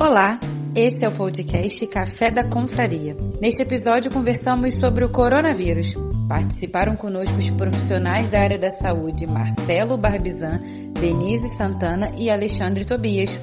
Olá, esse é o podcast Café da Confraria. Neste episódio conversamos sobre o coronavírus. Participaram conosco os profissionais da área da saúde Marcelo Barbizan, Denise Santana e Alexandre Tobias.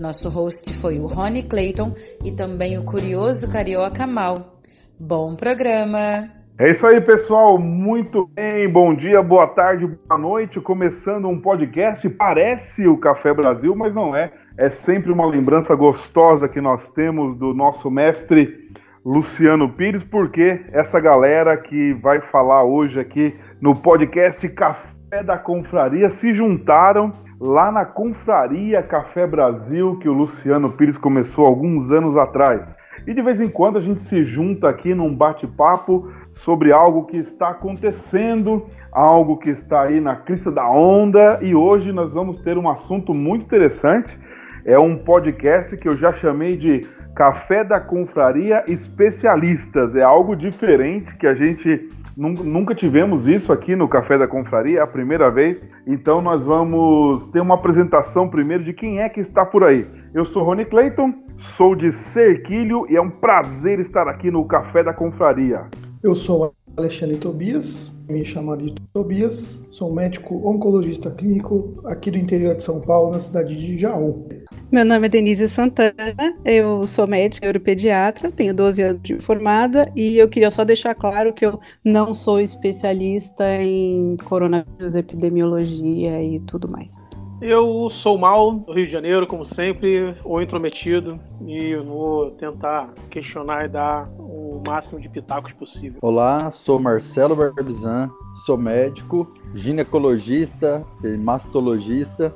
Nosso host foi o Rony Clayton e também o curioso carioca Mal. Bom programa! É isso aí, pessoal. Muito bem. Bom dia, boa tarde, boa noite. Começando um podcast. Parece o Café Brasil, mas não é. É sempre uma lembrança gostosa que nós temos do nosso mestre Luciano Pires, porque essa galera que vai falar hoje aqui no podcast Café da Confraria se juntaram lá na Confraria Café Brasil, que o Luciano Pires começou alguns anos atrás. E de vez em quando a gente se junta aqui num bate-papo sobre algo que está acontecendo, algo que está aí na crista da onda, e hoje nós vamos ter um assunto muito interessante é um podcast que eu já chamei de Café da Confraria Especialistas. É algo diferente que a gente nunca tivemos isso aqui no Café da Confraria, é a primeira vez. Então nós vamos ter uma apresentação primeiro de quem é que está por aí. Eu sou Rony Clayton, sou de Serquilho e é um prazer estar aqui no Café da Confraria. Eu sou Alexandre Tobias, me chamo de Tobias, sou médico oncologista clínico aqui do interior de São Paulo, na cidade de Jaú. Meu nome é Denise Santana, eu sou médica neuropediatra, tenho 12 anos de formada e eu queria só deixar claro que eu não sou especialista em coronavírus, epidemiologia e tudo mais. Eu sou mal do Rio de Janeiro, como sempre, ou intrometido, e vou tentar questionar e dar o máximo de pitacos possível. Olá, sou Marcelo Barbizan, sou médico, ginecologista e mastologista.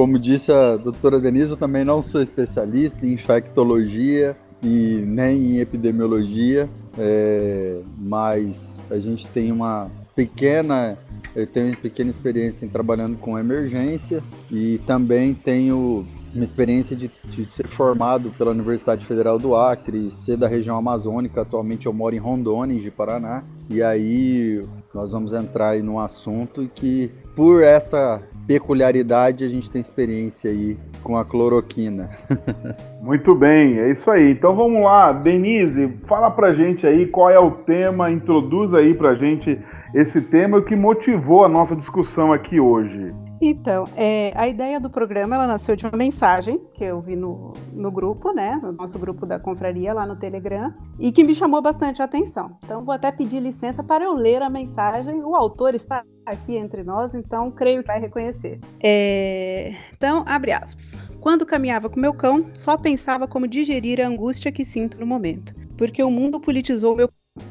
Como disse a doutora Denise, eu também não sou especialista em infectologia e nem em epidemiologia, é, mas a gente tem uma pequena, eu tenho uma pequena experiência em trabalhando com emergência e também tenho uma experiência de, de, ser formado pela Universidade Federal do Acre, ser da região amazônica. Atualmente eu moro em Rondônia, em Paraná. E aí nós vamos entrar aí num assunto que, por essa peculiaridade, a gente tem experiência aí com a cloroquina. Muito bem, é isso aí. Então vamos lá, Denise, fala pra gente aí qual é o tema, introduz aí pra gente esse tema e o que motivou a nossa discussão aqui hoje. Então, é, a ideia do programa ela nasceu de uma mensagem que eu vi no, no grupo, né, no nosso grupo da confraria lá no Telegram, e que me chamou bastante a atenção. Então, vou até pedir licença para eu ler a mensagem. O autor está aqui entre nós, então creio que vai reconhecer. É, então, abre aspas. Quando caminhava com meu cão, só pensava como digerir a angústia que sinto no momento, porque o mundo politizou meu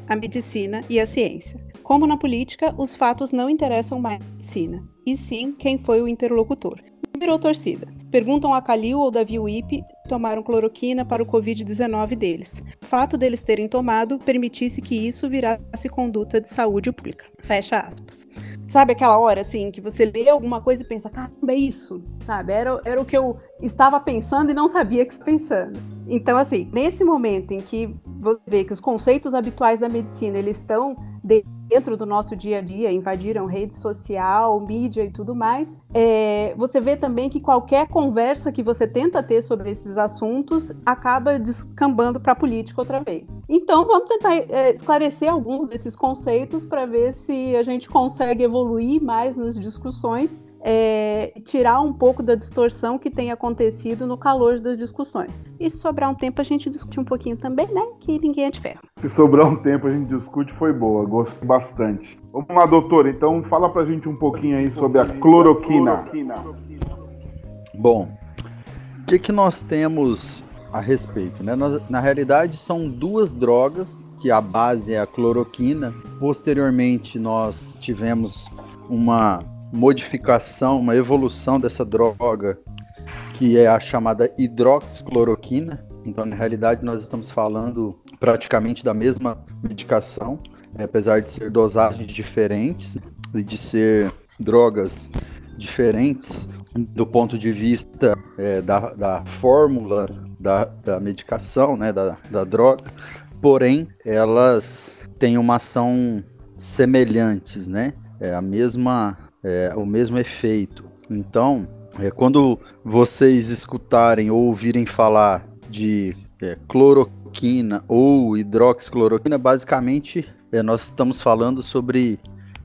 a medicina e a ciência. Como na política, os fatos não interessam mais a medicina, e sim quem foi o interlocutor. Virou torcida. Perguntam a Calil ou Davi Wip tomaram cloroquina para o Covid-19 deles. O fato deles terem tomado permitisse que isso virasse conduta de saúde pública. Fecha aspas. Sabe aquela hora, assim, que você lê alguma coisa e pensa, caramba, é isso, sabe? Era, era o que eu estava pensando e não sabia que estava pensando. Então, assim, nesse momento em que você vê que os conceitos habituais da medicina, eles estão dentro do nosso dia a dia, invadiram rede social, mídia e tudo mais, é, você vê também que qualquer conversa que você tenta ter sobre esses assuntos acaba descambando para a política outra vez. Então, vamos tentar é, esclarecer alguns desses conceitos para ver se a gente consegue evoluir mais nas discussões é, tirar um pouco da distorção que tem acontecido no calor das discussões. E se sobrar um tempo, a gente discute um pouquinho também, né? Que ninguém é de ferro. Se sobrar um tempo, a gente discute, foi boa, gostei bastante. Vamos lá, doutor, então fala pra gente um pouquinho aí sobre a cloroquina. Bom, o que, que nós temos a respeito? Né? Na, na realidade, são duas drogas, que a base é a cloroquina. Posteriormente, nós tivemos uma modificação, uma evolução dessa droga, que é a chamada hidroxicloroquina. Então, na realidade, nós estamos falando praticamente da mesma medicação, né, apesar de ser dosagens diferentes e de ser drogas diferentes do ponto de vista é, da, da fórmula da, da medicação, né, da, da droga, porém elas têm uma ação semelhantes, né? É a mesma é, o mesmo efeito. Então, É, quando vocês escutarem ou ouvirem falar de é, cloroquina ou hidroxicloroquina, basicamente é, nós estamos falando sobre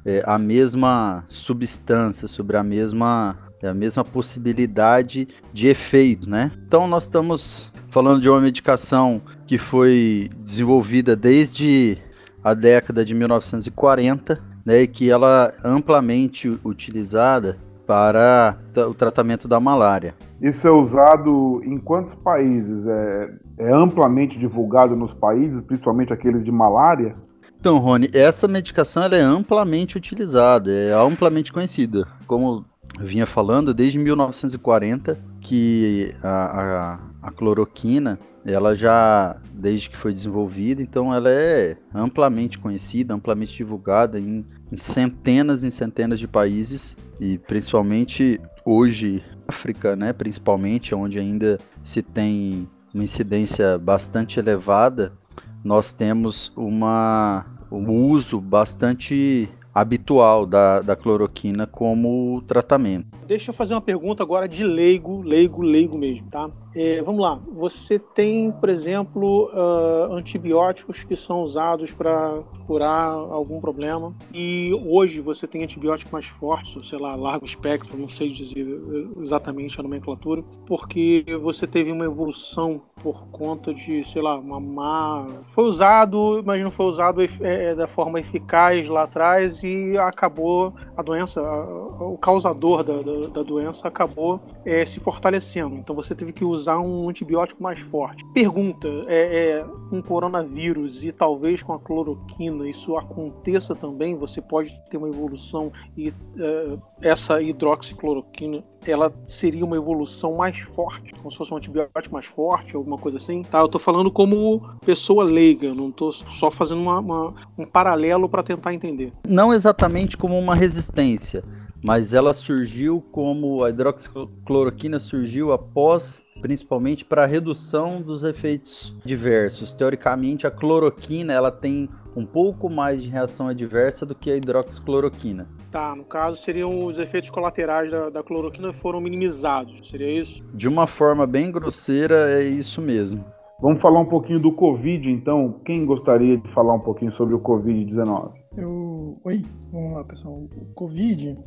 é, a mesma substância, sobre a mesma, é, a mesma possibilidade de efeitos, né? Então nós estamos falando de uma medicação que foi desenvolvida desde a década de 1940, né, e que ela é amplamente utilizada para o tratamento da malária. Isso é usado em quantos países? É, é amplamente divulgado nos países, principalmente aqueles de malária? Então, Rony, essa medicação é amplamente utilizada, é amplamente conhecida. Como vinha falando, desde 1940 que a, a, a cloroquina ela já, desde que foi desenvolvida, então ela é amplamente conhecida, amplamente divulgada em, em centenas e centenas de países e principalmente hoje África, né, principalmente onde ainda se tem uma incidência bastante elevada, nós temos uma um uso bastante habitual da, da cloroquina como tratamento. Deixa eu fazer uma pergunta agora de leigo, leigo, leigo mesmo, tá? É, vamos lá. Você tem, por exemplo, uh, antibióticos que são usados para curar algum problema. E hoje você tem antibiótico mais forte, sei lá, largo espectro, não sei dizer exatamente a nomenclatura, porque você teve uma evolução por conta de, sei lá, uma má. Foi usado, mas não foi usado é, é, da forma eficaz lá atrás e acabou a doença, o causador da, da, da doença acabou é, se fortalecendo. Então você teve que usar usar um antibiótico mais forte. Pergunta: é, é, um coronavírus e talvez com a cloroquina isso aconteça também? Você pode ter uma evolução e é, essa hidroxicloroquina ela seria uma evolução mais forte, como se fosse um antibiótico mais forte, alguma coisa assim. Tá, eu tô falando como pessoa leiga, não tô só fazendo uma, uma, um paralelo para tentar entender. Não exatamente como uma resistência, mas ela surgiu como a hidroxicloroquina surgiu após principalmente para a redução dos efeitos diversos. Teoricamente, a cloroquina ela tem um pouco mais de reação adversa do que a hidroxicloroquina. Tá, no caso seriam os efeitos colaterais da, da cloroquina foram minimizados, seria isso? De uma forma bem grosseira, é isso mesmo. Vamos falar um pouquinho do Covid, então. Quem gostaria de falar um pouquinho sobre o Covid-19? Eu... Oi, vamos lá, pessoal. O Covid,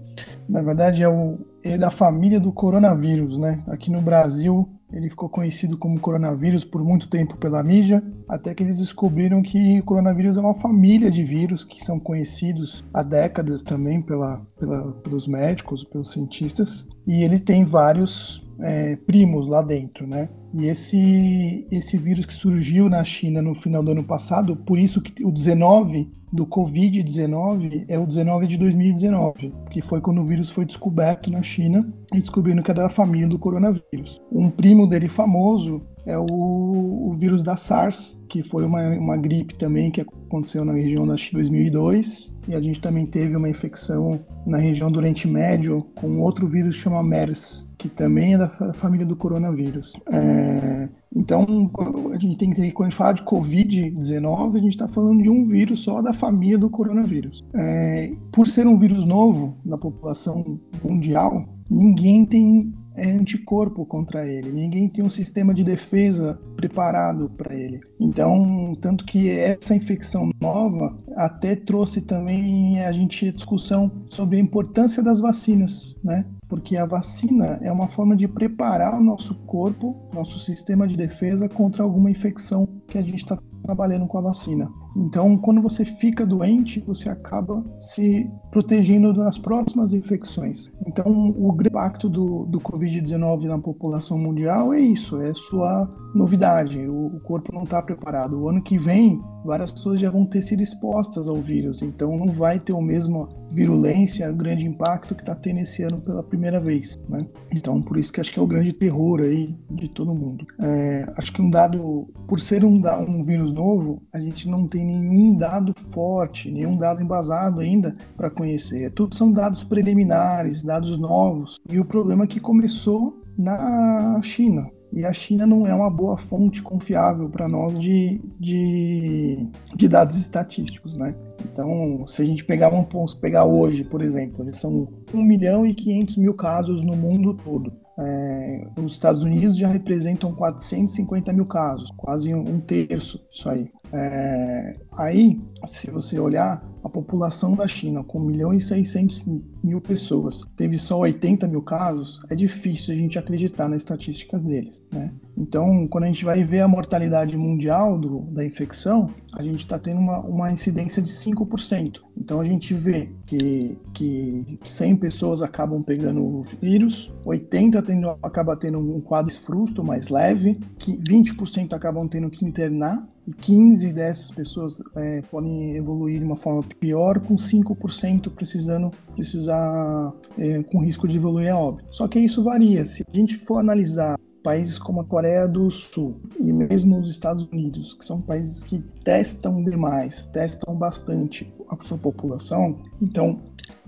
na verdade, é, o... é da família do coronavírus, né? Aqui no Brasil, ele ficou conhecido como coronavírus por muito tempo pela mídia, até que eles descobriram que o coronavírus é uma família de vírus que são conhecidos há décadas também pela, pela pelos médicos, pelos cientistas, e ele tem vários é, primos lá dentro, né? E esse, esse vírus que surgiu na China no final do ano passado, por isso que o 19 do Covid-19 é o 19 de 2019, que foi quando o vírus foi descoberto na China e descobrindo que era da família do coronavírus. Um primo dele famoso é o, o vírus da SARS, que foi uma, uma gripe também que aconteceu na região da China em 2002. E a gente também teve uma infecção na região do Oriente Médio com outro vírus que chama MERS, que também é da família do coronavírus. É, então, a gente tem que ter, quando a gente fala de Covid-19, a gente está falando de um vírus só da família do coronavírus. É, por ser um vírus novo na população mundial, ninguém tem é anticorpo contra ele. Ninguém tem um sistema de defesa preparado para ele. Então, tanto que essa infecção nova até trouxe também a gente discussão sobre a importância das vacinas, né? Porque a vacina é uma forma de preparar o nosso corpo, nosso sistema de defesa contra alguma infecção que a gente está trabalhando com a vacina. Então, quando você fica doente, você acaba se protegendo das próximas infecções. Então, o impacto do, do Covid-19 na população mundial é isso, é sua novidade. O, o corpo não está preparado. O ano que vem, várias pessoas já vão ter sido expostas ao vírus, então não vai ter o mesmo virulência, grande impacto que está tendo esse ano pela primeira vez. Né? Então, por isso que acho que é o grande terror aí de todo mundo. É, acho que um dado, por ser um, um vírus novo, a gente não tem nenhum dado forte, nenhum dado embasado ainda para conhecer. Tudo são dados preliminares, dados novos. E o problema é que começou na China. E a China não é uma boa fonte confiável para nós de, de, de, dados estatísticos, né? Então, se a gente pegar, vamos pegar hoje, por exemplo, são 1 milhão e 500 mil casos no mundo todo. É, os Estados Unidos já representam 450 mil casos, quase um terço isso aí. É, aí, se você olhar, a população da China, com 1 milhão e 600 mil pessoas, teve só 80 mil casos, é difícil a gente acreditar nas estatísticas deles. Né? Então, quando a gente vai ver a mortalidade mundial do, da infecção, a gente está tendo uma, uma incidência de 5%. Então, a gente vê que, que 100 pessoas acabam pegando o vírus, 80 tendo, acaba tendo um quadro esfrusto mais leve, que 20% acabam tendo que internar, e 15 dessas pessoas é, podem evoluir de uma forma pior, com 5% precisando precisar é, com risco de evoluir a óbito. Só que isso varia. Se a gente for analisar países como a Coreia do Sul e mesmo os Estados Unidos, que são países que testam demais, testam bastante a sua população, então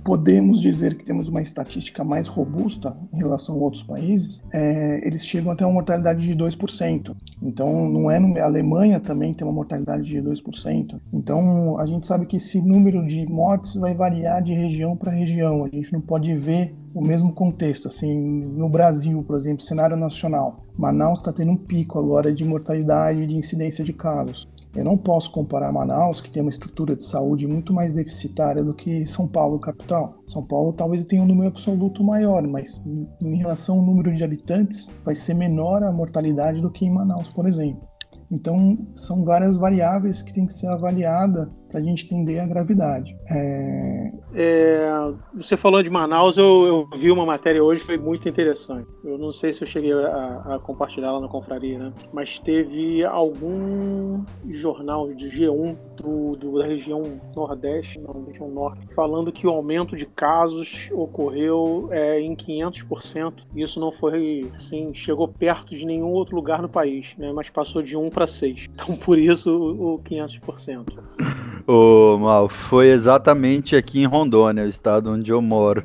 podemos dizer que temos uma estatística mais robusta em relação a outros países, é, eles chegam até uma mortalidade de 2%. Então, não é no, a Alemanha também tem uma mortalidade de 2%. Então, a gente sabe que esse número de mortes vai variar de região para região. A gente não pode ver o mesmo contexto. Assim, no Brasil, por exemplo, cenário nacional, Manaus está tendo um pico agora de mortalidade e de incidência de casos. Eu não posso comparar Manaus, que tem uma estrutura de saúde muito mais deficitária do que São Paulo, capital. São Paulo talvez tenha um número absoluto maior, mas em relação ao número de habitantes, vai ser menor a mortalidade do que em Manaus, por exemplo. Então, são várias variáveis que têm que ser avaliadas para a gente entender a gravidade. É... É, você falou de Manaus, eu, eu, vi uma matéria hoje, foi muito interessante. Eu não sei se eu cheguei a, a compartilhar lá na confraria, né? Mas teve algum jornal de G1 do, do, da região Nordeste, não, região Norte, falando que o aumento de casos ocorreu é, em 500%. Isso não foi, assim, chegou perto de nenhum outro lugar no país, né? Mas passou de 1 para 6. Então, por isso, o, o 500%. Ô, Mal, foi exatamente aqui em Rondônia, o estado onde eu moro.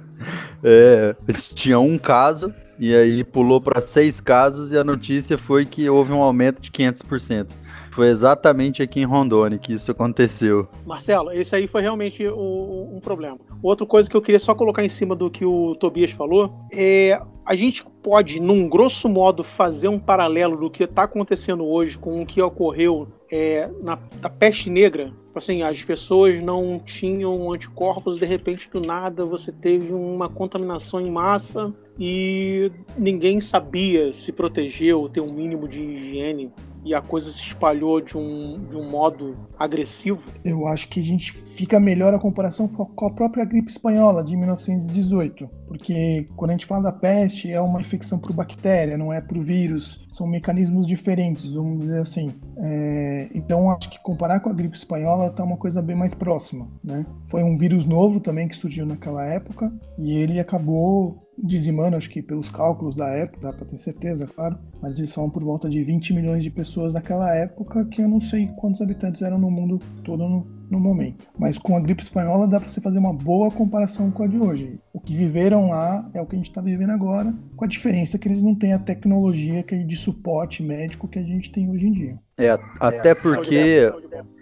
É, tinha um caso e aí pulou para seis casos e a notícia foi que houve um aumento de 500%. Foi exatamente aqui em Rondônia que isso aconteceu. Marcelo, esse aí foi realmente o, um problema. Outra coisa que eu queria só colocar em cima do que o Tobias falou é a gente pode, num grosso modo, fazer um paralelo do que está acontecendo hoje com o que ocorreu é, na, na peste negra assim, as pessoas não tinham anticorpos, de repente do nada você teve uma contaminação em massa e ninguém sabia se proteger ou ter um mínimo de higiene e a coisa se espalhou de um, de um modo agressivo? Eu acho que a gente fica melhor a comparação com a própria gripe espanhola de 1918, porque quando a gente fala da peste é uma infecção por bactéria, não é por vírus, são mecanismos diferentes, vamos dizer assim. É, então acho que comparar com a gripe espanhola está uma coisa bem mais próxima, né? Foi um vírus novo também que surgiu naquela época e ele acabou dizimando, acho que pelos cálculos da época, dá para ter certeza, claro, mas eles falam por volta de 20 milhões de pessoas naquela época, que eu não sei quantos habitantes eram no mundo todo no, no momento. Mas com a gripe espanhola dá para você fazer uma boa comparação com a de hoje. O que viveram lá é o que a gente está vivendo agora, com a diferença que eles não têm a tecnologia que de suporte médico que a gente tem hoje em dia. É, até porque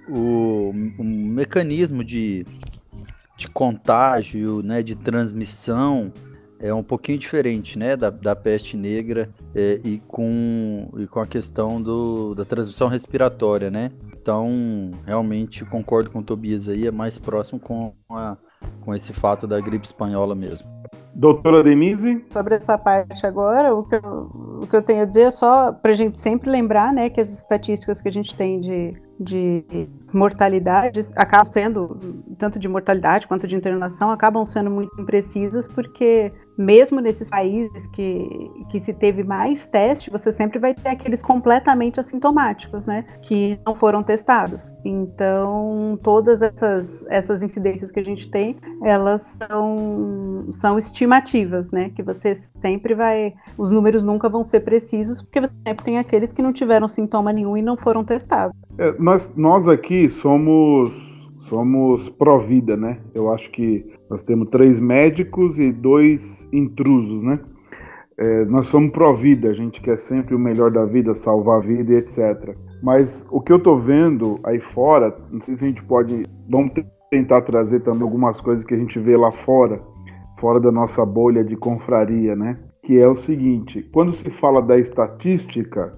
o, o mecanismo de, de contágio, né, de transmissão é um pouquinho diferente, né, da, da peste negra é, e, com, e com a questão do, da transmissão respiratória, né? Então, realmente concordo com o Tobias aí, é mais próximo com, a, com esse fato da gripe espanhola mesmo. Doutora Denise? Sobre essa parte agora, o que eu, o que eu tenho a dizer é só para a gente sempre lembrar né, que as estatísticas que a gente tem de de mortalidade acabam sendo, tanto de mortalidade quanto de internação, acabam sendo muito imprecisas, porque mesmo nesses países que, que se teve mais teste, você sempre vai ter aqueles completamente assintomáticos, né? Que não foram testados. Então, todas essas, essas incidências que a gente tem, elas são, são estimativas, né? Que você sempre vai. Os números nunca vão ser precisos, porque você sempre tem aqueles que não tiveram sintoma nenhum e não foram testados. É, nós, nós aqui somos somos pró-vida, né? Eu acho que nós temos três médicos e dois intrusos, né? é, nós somos pró-vida, a gente quer sempre o melhor da vida, salvar a vida e etc. Mas o que eu tô vendo aí fora, não sei se a gente pode. Vamos tentar trazer também algumas coisas que a gente vê lá fora, fora da nossa bolha de confraria, né? Que é o seguinte: quando se fala da estatística,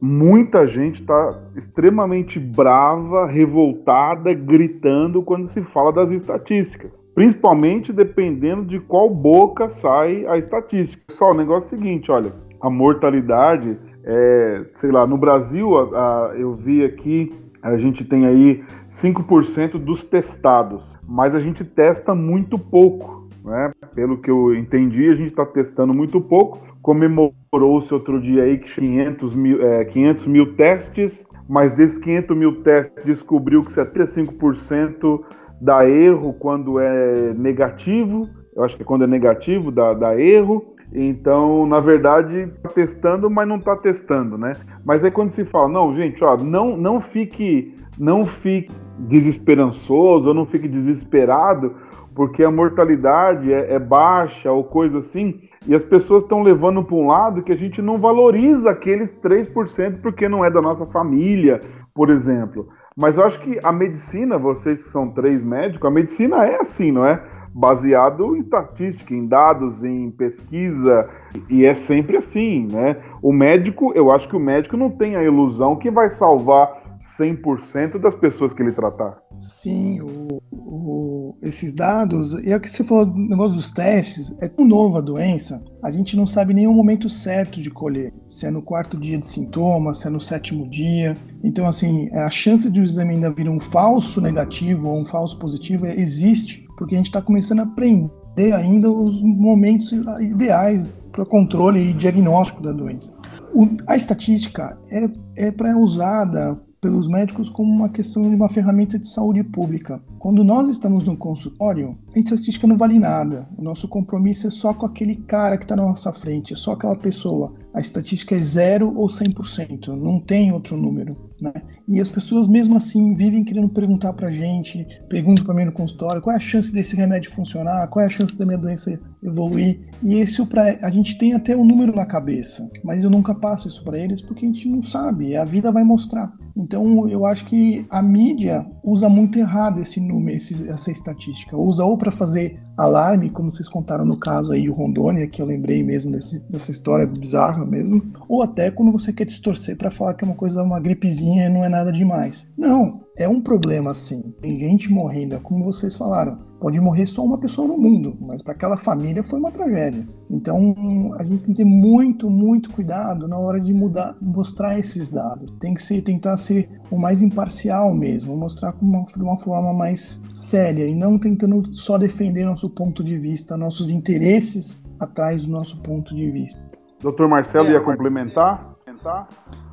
muita gente está extremamente brava, revoltada, gritando quando se fala das estatísticas. Principalmente dependendo de qual boca sai a estatística. Só o negócio é o seguinte, olha, a mortalidade, é, sei lá, no Brasil, a, a, eu vi aqui, a gente tem aí 5% dos testados, mas a gente testa muito pouco. Né? Pelo que eu entendi, a gente está testando muito pouco, comemorou-se outro dia aí que 500 mil, é, 500 mil testes, mas desses 500 mil testes descobriu que 75% dá erro quando é negativo, eu acho que é quando é negativo dá, dá erro, então, na verdade, está testando, mas não está testando, né? Mas é quando se fala, não, gente, ó, não, não fique, não fique desesperançoso, ou não fique desesperado, porque a mortalidade é, é baixa ou coisa assim, e as pessoas estão levando para um lado que a gente não valoriza aqueles 3% porque não é da nossa família, por exemplo. Mas eu acho que a medicina, vocês que são três médicos, a medicina é assim, não é? Baseado em estatística, em dados, em pesquisa, e é sempre assim, né? O médico, eu acho que o médico não tem a ilusão que vai salvar 100% das pessoas que ele tratar. Sim, o, o, esses dados, e é o que você falou do negócio dos testes, é tão nova a doença, a gente não sabe nem o momento certo de colher, se é no quarto dia de sintomas, se é no sétimo dia. Então, assim, a chance de o exame ainda vir um falso negativo ou um falso positivo existe, porque a gente está começando a aprender ainda os momentos ideais para controle e diagnóstico da doença. O, a estatística é, é para usada pelos médicos como uma questão de uma ferramenta de saúde pública. Quando nós estamos no consultório, a estatística não vale nada. O nosso compromisso é só com aquele cara que está na nossa frente, é só aquela pessoa. A estatística é zero ou 100%, não tem outro número. Né? E as pessoas, mesmo assim, vivem querendo perguntar para a gente, perguntam para mim no consultório qual é a chance desse remédio funcionar, qual é a chance da minha doença evoluir. E esse pra, a gente tem até um número na cabeça, mas eu nunca passo isso para eles porque a gente não sabe, a vida vai mostrar. Então eu acho que a mídia usa muito errado esse número, esse, essa estatística. Usa ou para fazer alarme, como vocês contaram no caso aí o Rondônia, que eu lembrei mesmo desse, dessa história bizarra mesmo, ou até quando você quer distorcer para falar que é uma coisa, uma gripezinha e não é nada demais. Não, é um problema sim. Tem gente morrendo, é como vocês falaram. Pode morrer só uma pessoa no mundo, mas para aquela família foi uma tragédia. Então a gente tem que ter muito, muito cuidado na hora de mudar, mostrar esses dados. Tem que ser, tentar ser o mais imparcial mesmo, mostrar uma, de uma forma mais séria e não tentando só defender nosso ponto de vista, nossos interesses atrás do nosso ponto de vista. Doutor Marcelo é, ia complementar?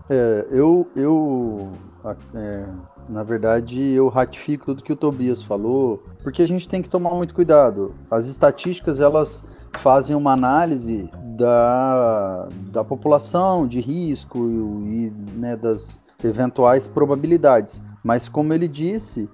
É, eu, eu é, na verdade, eu ratifico tudo que o Tobias falou, porque a gente tem que tomar muito cuidado. As estatísticas, elas fazem uma análise da, da população, de risco e né, das eventuais probabilidades. Mas, como ele disse,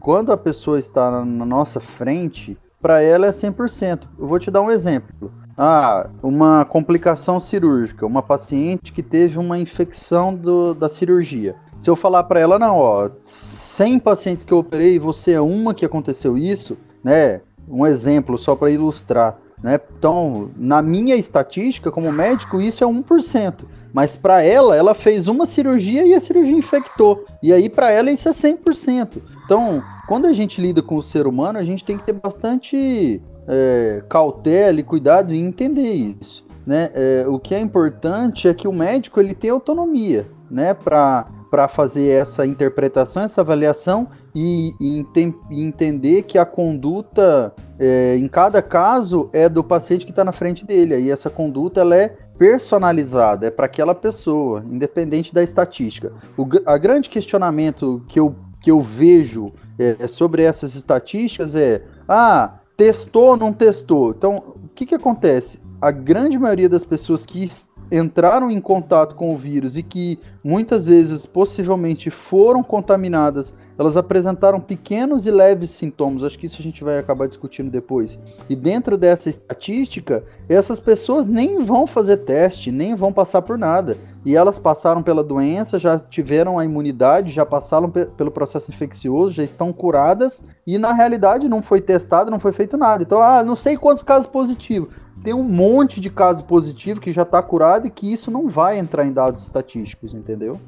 quando a pessoa está na nossa frente, para ela é 100%. Eu vou te dar um exemplo. Ah, uma complicação cirúrgica, uma paciente que teve uma infecção do, da cirurgia. Se eu falar para ela, não, ó, 100 pacientes que eu operei, você é uma que aconteceu isso, né? Um exemplo só para ilustrar, né? Então, na minha estatística como médico, isso é 1%. Mas para ela, ela fez uma cirurgia e a cirurgia infectou. E aí para ela isso é 100%. Então, quando a gente lida com o ser humano, a gente tem que ter bastante é, cautela e cuidado em entender isso. Né? É, o que é importante é que o médico ele tem autonomia né, para fazer essa interpretação, essa avaliação e, e, e entender que a conduta é, em cada caso é do paciente que está na frente dele. E essa conduta ela é personalizada, é para aquela pessoa, independente da estatística. O a grande questionamento que eu, que eu vejo é, sobre essas estatísticas é: ah, testou ou não testou? Então, o que, que acontece? A grande maioria das pessoas que entraram em contato com o vírus e que muitas vezes possivelmente foram contaminadas, elas apresentaram pequenos e leves sintomas. Acho que isso a gente vai acabar discutindo depois. E dentro dessa estatística, essas pessoas nem vão fazer teste, nem vão passar por nada. E elas passaram pela doença, já tiveram a imunidade, já passaram pe pelo processo infeccioso, já estão curadas e na realidade não foi testado, não foi feito nada. Então, ah, não sei quantos casos positivos tem um monte de caso positivo que já está curado e que isso não vai entrar em dados estatísticos, entendeu?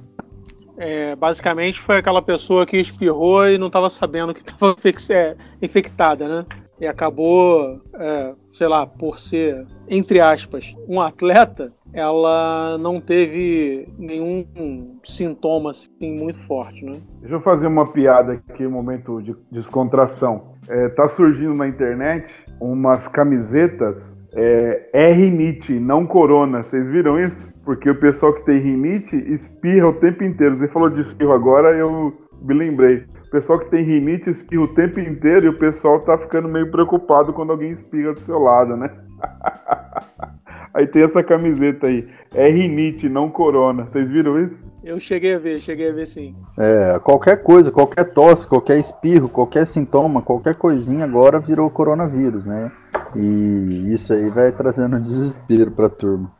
É, basicamente foi aquela pessoa que espirrou e não estava sabendo que estava é, infectada, né? E acabou, é, sei lá, por ser, entre aspas, um atleta, ela não teve nenhum sintoma assim, muito forte, né? Deixa eu fazer uma piada aqui, um momento de descontração. É, tá surgindo na internet umas camisetas é, é rinite, não corona. Vocês viram isso? Porque o pessoal que tem rinite espirra o tempo inteiro. Você falou de espirro agora, eu me lembrei. O pessoal que tem rinite espirra o tempo inteiro e o pessoal tá ficando meio preocupado quando alguém espirra do seu lado, né? aí tem essa camiseta aí. É rinite, não corona. Vocês viram isso? Eu cheguei a ver, cheguei a ver sim. É, qualquer coisa, qualquer tosse, qualquer espirro, qualquer sintoma, qualquer coisinha agora virou coronavírus, né? E isso aí vai trazendo desespero pra turma.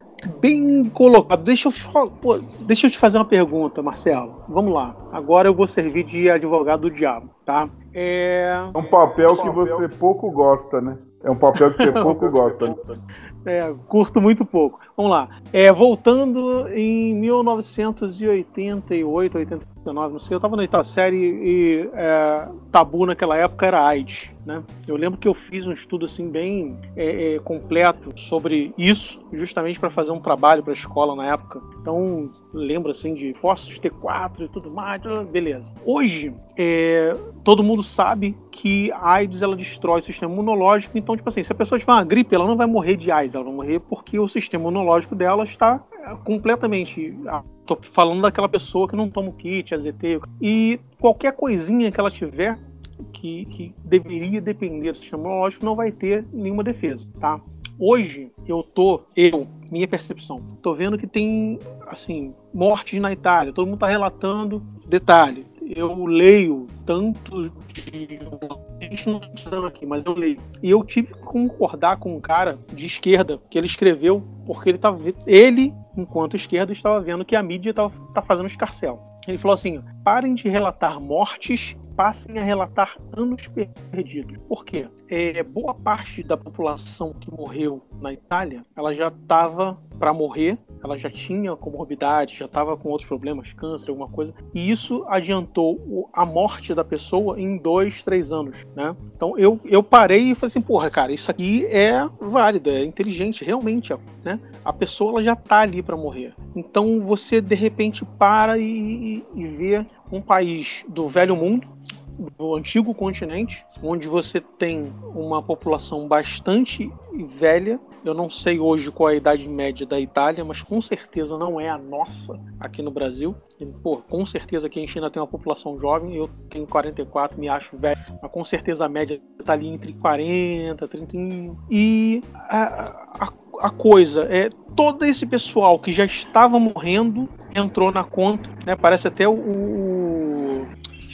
Bem colocado. Deixa eu, pô, deixa eu te fazer uma pergunta, Marcelo. Vamos lá. Agora eu vou servir de advogado do diabo, tá? É, é um papel que você pouco gosta, né? É um papel que você pouco gosta. Né? É, curto muito pouco. Vamos lá. É, voltando em 1988, 89, não sei, eu estava na oitava série e é, tabu naquela época era AIDS. Né? Eu lembro que eu fiz um estudo assim bem é, é, completo sobre isso, justamente para fazer um trabalho para a escola na época. Então, lembro assim de fósseis T4 e tudo mais, beleza. Hoje, é, todo mundo sabe que a AIDS ela destrói o sistema imunológico, então, tipo assim, se a pessoa tiver uma gripe, ela não vai morrer de AIDS, ela vai morrer porque o sistema imunológico dela está é, completamente. Ah, tô falando daquela pessoa que não toma o kit, AZT, e qualquer coisinha que ela tiver que, que deveria depender do sistema imunológico não vai ter nenhuma defesa, tá? Hoje eu tô, eu, minha percepção, tô vendo que tem, assim, mortes na Itália, todo mundo tá relatando, detalhe, eu leio tanto de. A gente não está aqui, mas eu leio. E eu tive que concordar com um cara de esquerda que ele escreveu, porque ele estava. Ele, enquanto esquerda, estava vendo que a mídia estava tá fazendo escarcel. Ele falou assim: parem de relatar mortes passem a relatar anos perdidos. Por quê? É, boa parte da população que morreu na Itália, ela já estava para morrer, ela já tinha comorbidade, já estava com outros problemas, câncer, alguma coisa, e isso adiantou a morte da pessoa em dois, três anos, né? Então eu, eu parei e falei assim, porra, cara, isso aqui é válido, é inteligente, realmente, né? A pessoa ela já tá ali para morrer. Então você de repente para e, e, e vê um país do velho mundo, do antigo continente, onde você tem uma população bastante velha. Eu não sei hoje qual é a idade média da Itália, mas com certeza não é a nossa aqui no Brasil. E, pô, com certeza que a gente ainda tem uma população jovem. Eu tenho 44, me acho velho, mas com certeza a média está ali entre 40, 31. E a, a, a coisa é todo esse pessoal que já estava morrendo entrou na conta, né? Parece até o, o,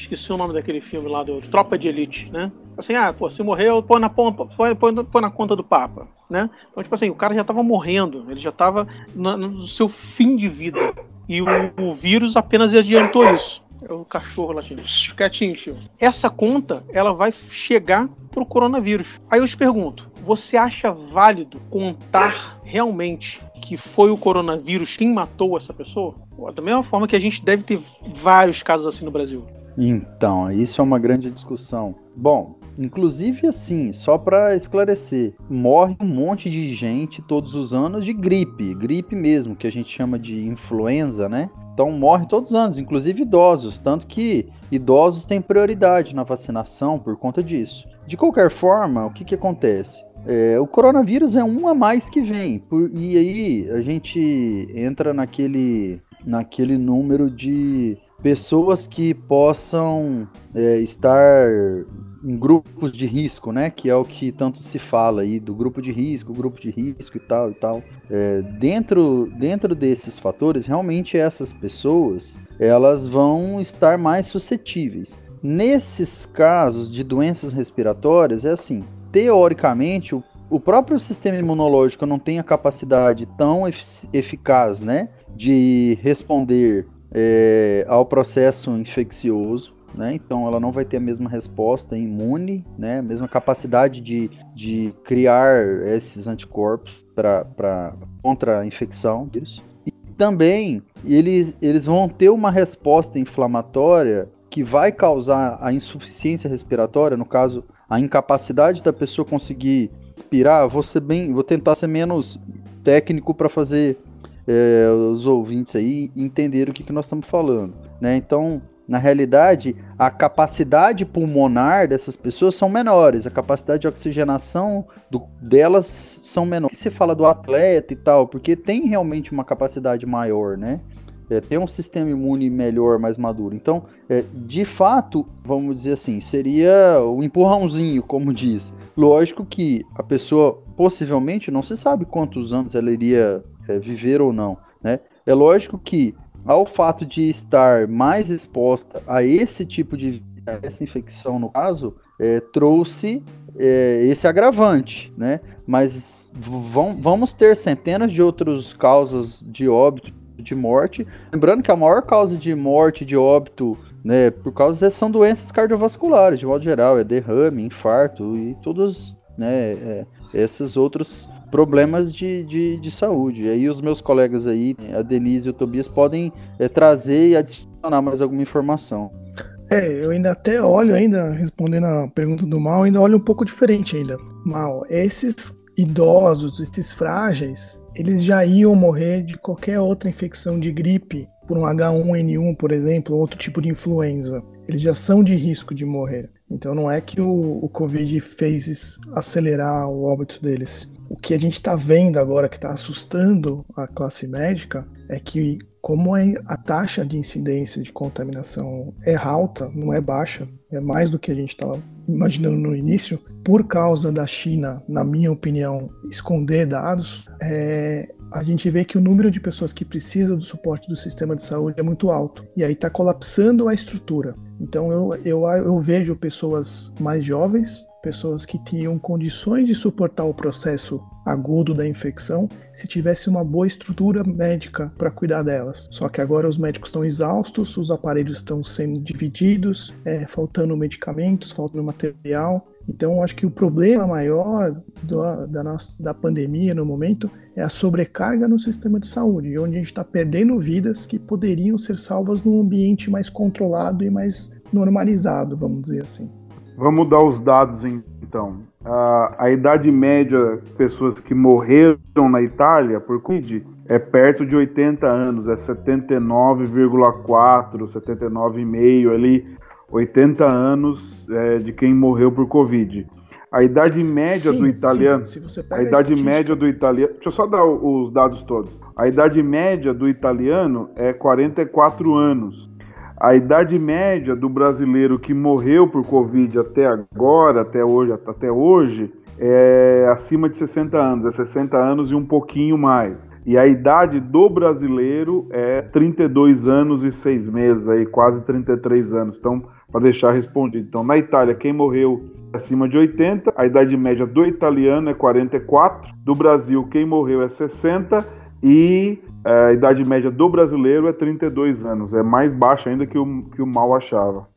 esqueci o nome daquele filme lá do Tropa de Elite, né? Assim, ah, pô, se morreu, põe na, põe, põe, na conta do Papa, né? Então, tipo assim, o cara já estava morrendo, ele já estava no seu fim de vida. E o, o vírus apenas adiantou isso. É o cachorro latindo. Quietinho, tio. Essa conta, ela vai chegar pro coronavírus. Aí eu te pergunto, você acha válido contar realmente que foi o coronavírus quem matou essa pessoa? Da mesma forma que a gente deve ter vários casos assim no Brasil. Então, isso é uma grande discussão. Bom, inclusive assim, só para esclarecer, morre um monte de gente todos os anos de gripe, gripe mesmo, que a gente chama de influenza, né? Então morre todos os anos, inclusive idosos, tanto que idosos têm prioridade na vacinação por conta disso. De qualquer forma, o que, que acontece? É, o coronavírus é um a mais que vem. Por, e aí a gente entra naquele, naquele número de pessoas que possam é, estar em grupos de risco, né? Que é o que tanto se fala aí do grupo de risco, grupo de risco e tal e tal. É, dentro, dentro desses fatores, realmente essas pessoas elas vão estar mais suscetíveis. Nesses casos de doenças respiratórias, é assim: teoricamente, o, o próprio sistema imunológico não tem a capacidade tão eficaz, né? De responder é, ao processo infeccioso né? Então ela não vai ter a mesma resposta imune, né? A mesma capacidade de, de criar esses anticorpos para contra a infecção. E também eles, eles vão ter uma resposta inflamatória que vai causar a insuficiência respiratória, no caso, a incapacidade da pessoa conseguir respirar. Vou ser bem, vou tentar ser menos técnico para fazer é, os ouvintes aí entender o que, que nós estamos falando, né? Então na realidade, a capacidade pulmonar dessas pessoas são menores, a capacidade de oxigenação do, delas são menores. Você fala do atleta e tal, porque tem realmente uma capacidade maior, né? É, tem um sistema imune melhor, mais maduro. Então, é, de fato, vamos dizer assim, seria o um empurrãozinho, como diz. Lógico que a pessoa, possivelmente, não se sabe quantos anos ela iria é, viver ou não, né? É lógico que ao fato de estar mais exposta a esse tipo de essa infecção no caso, é, trouxe é, esse agravante, né? Mas vão, vamos ter centenas de outras causas de óbito, de morte. Lembrando que a maior causa de morte, de óbito, né, por causa são doenças cardiovasculares, de modo geral, é derrame, infarto e todos, né, é, esses outros problemas de, de, de, saúde. E aí os meus colegas aí, a Denise e o Tobias, podem é, trazer e adicionar mais alguma informação. É, eu ainda até olho ainda, respondendo a pergunta do Mal, ainda olho um pouco diferente ainda. Mal, esses idosos, esses frágeis, eles já iam morrer de qualquer outra infecção de gripe, por um H1N1, por exemplo, outro tipo de influenza. Eles já são de risco de morrer. Então não é que o, o Covid fez acelerar o óbito deles. O que a gente está vendo agora que está assustando a classe médica é que, como a taxa de incidência de contaminação é alta, não é baixa, é mais do que a gente estava imaginando no início, por causa da China, na minha opinião, esconder dados, é, a gente vê que o número de pessoas que precisam do suporte do sistema de saúde é muito alto. E aí está colapsando a estrutura. Então eu, eu, eu vejo pessoas mais jovens pessoas que tinham condições de suportar o processo agudo da infecção se tivesse uma boa estrutura médica para cuidar delas. Só que agora os médicos estão exaustos, os aparelhos estão sendo divididos, é, faltando medicamentos, faltando material. Então, acho que o problema maior do, da, nossa, da pandemia no momento é a sobrecarga no sistema de saúde, onde a gente está perdendo vidas que poderiam ser salvas num ambiente mais controlado e mais normalizado, vamos dizer assim. Vamos dar os dados então. A, a idade média de pessoas que morreram na Itália por Covid é perto de 80 anos, é 79,4, 79,5 ali, 80 anos é, de quem morreu por Covid. A idade média sim, do italiano. Sim, a idade a média do italiano. Deixa eu só dar os dados todos. A idade média do italiano é 44 anos. A idade média do brasileiro que morreu por Covid até agora, até hoje, até hoje, é acima de 60 anos, é 60 anos e um pouquinho mais. E a idade do brasileiro é 32 anos e 6 meses, aí quase 33 anos. Então, para deixar respondido. Então, na Itália, quem morreu acima de 80, a idade média do italiano é 44, do Brasil, quem morreu é 60 e é, a idade média do brasileiro é 32 anos, é mais baixa ainda que o, que o mal achava.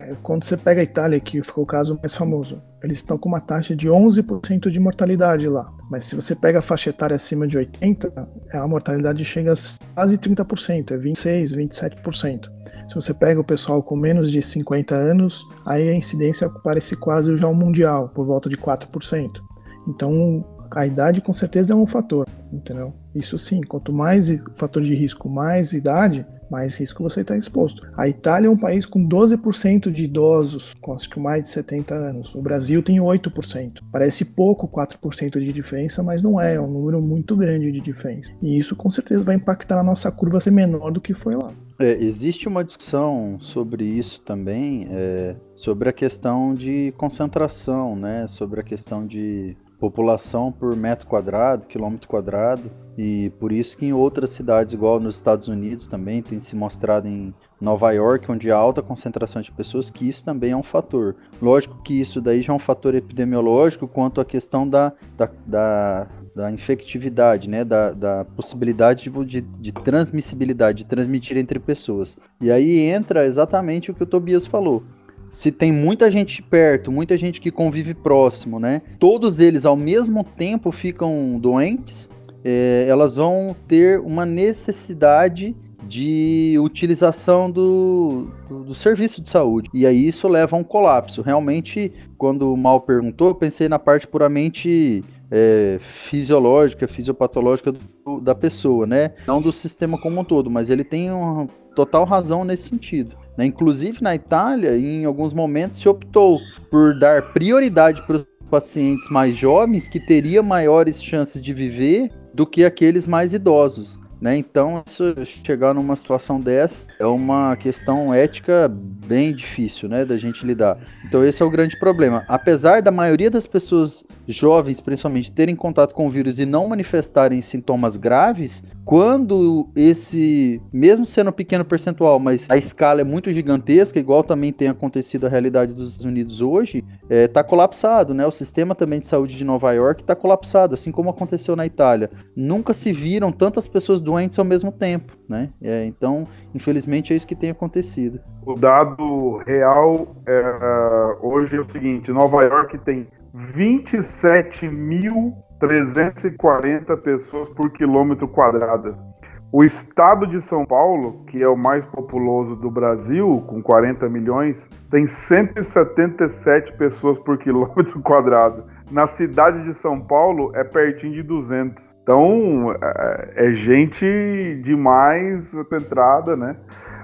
É, quando você pega a Itália, que ficou o caso mais famoso, eles estão com uma taxa de 11% de mortalidade lá. Mas se você pega a faixa etária acima de 80, a mortalidade chega a quase 30%, é 26%, 27%. Se você pega o pessoal com menos de 50 anos, aí a incidência parece quase já um mundial, por volta de 4%. Então, a idade com certeza é um fator, entendeu? Isso sim, quanto mais fator de risco, mais idade, mais risco você está exposto. A Itália é um país com 12% de idosos, com mais de 70 anos. O Brasil tem 8%. Parece pouco 4% de diferença, mas não é, é um número muito grande de diferença. E isso com certeza vai impactar na nossa curva ser menor do que foi lá. É, existe uma discussão sobre isso também, é, sobre a questão de concentração, né? Sobre a questão de população por metro quadrado, quilômetro quadrado, e por isso que em outras cidades, igual nos Estados Unidos também, tem se mostrado em Nova York, onde há alta concentração de pessoas, que isso também é um fator. Lógico que isso daí já é um fator epidemiológico quanto à questão da, da, da da infectividade, né, da, da possibilidade de, de, de, transmissibilidade, de transmitir entre pessoas. E aí entra exatamente o que o Tobias falou. Se tem muita gente perto, muita gente que convive próximo, né, todos eles ao mesmo tempo ficam doentes, é, elas vão ter uma necessidade de utilização do, do, do, serviço de saúde. E aí isso leva a um colapso. Realmente, quando o Mal perguntou, eu pensei na parte puramente é, fisiológica, fisiopatológica do, da pessoa, né? Não do sistema como um todo, mas ele tem uma total razão nesse sentido. Né? Inclusive na Itália, em alguns momentos se optou por dar prioridade para os pacientes mais jovens que teriam maiores chances de viver do que aqueles mais idosos. Né? Então, chegar numa situação dessa é uma questão ética bem difícil né, da gente lidar. Então, esse é o grande problema. Apesar da maioria das pessoas jovens, principalmente, terem contato com o vírus e não manifestarem sintomas graves, quando esse, mesmo sendo um pequeno percentual, mas a escala é muito gigantesca, igual também tem acontecido a realidade dos Estados Unidos hoje, está é, tá colapsado, né? O sistema também de saúde de Nova York está colapsado, assim como aconteceu na Itália. Nunca se viram tantas pessoas doentes ao mesmo tempo, né? É, então, infelizmente, é isso que tem acontecido. O dado real é, hoje é o seguinte: Nova York tem 27.340 pessoas por quilômetro quadrado. O estado de São Paulo, que é o mais populoso do Brasil, com 40 milhões, tem 177 pessoas por quilômetro quadrado. Na cidade de São Paulo é pertinho de 200. Então é, é gente demais entrada, né?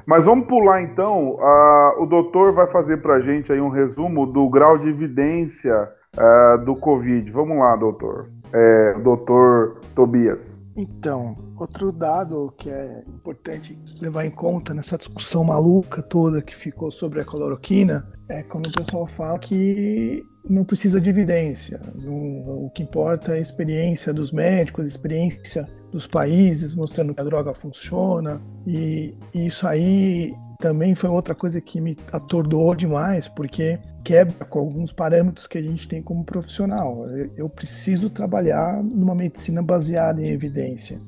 Mas vamos pular então. Uh, o doutor vai fazer para a gente aí um resumo do grau de evidência uh, do Covid. Vamos lá, doutor. É, doutor Tobias. Então, outro dado que é importante levar em conta nessa discussão maluca toda que ficou sobre a cloroquina é quando o pessoal fala que não precisa de evidência. o que importa é a experiência dos médicos, a experiência dos países mostrando que a droga funciona. E, e isso aí também foi outra coisa que me atordoou demais, porque quebra com alguns parâmetros que a gente tem como profissional. Eu preciso trabalhar numa medicina baseada em evidência.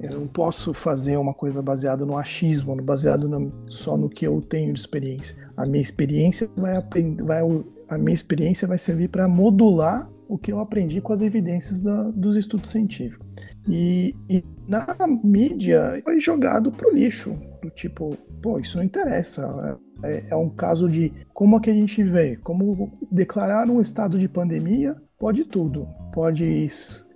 Eu não posso fazer uma coisa baseada no achismo, baseado no, só no que eu tenho de experiência. A minha experiência vai, aprender, vai a minha experiência vai servir para modular o que eu aprendi com as evidências da, dos estudos científicos. E, e, na mídia foi jogado pro lixo, do tipo, pô, isso não interessa. É, é, um caso de como é que a gente vê, como declarar um estado de pandemia pode tudo. Pode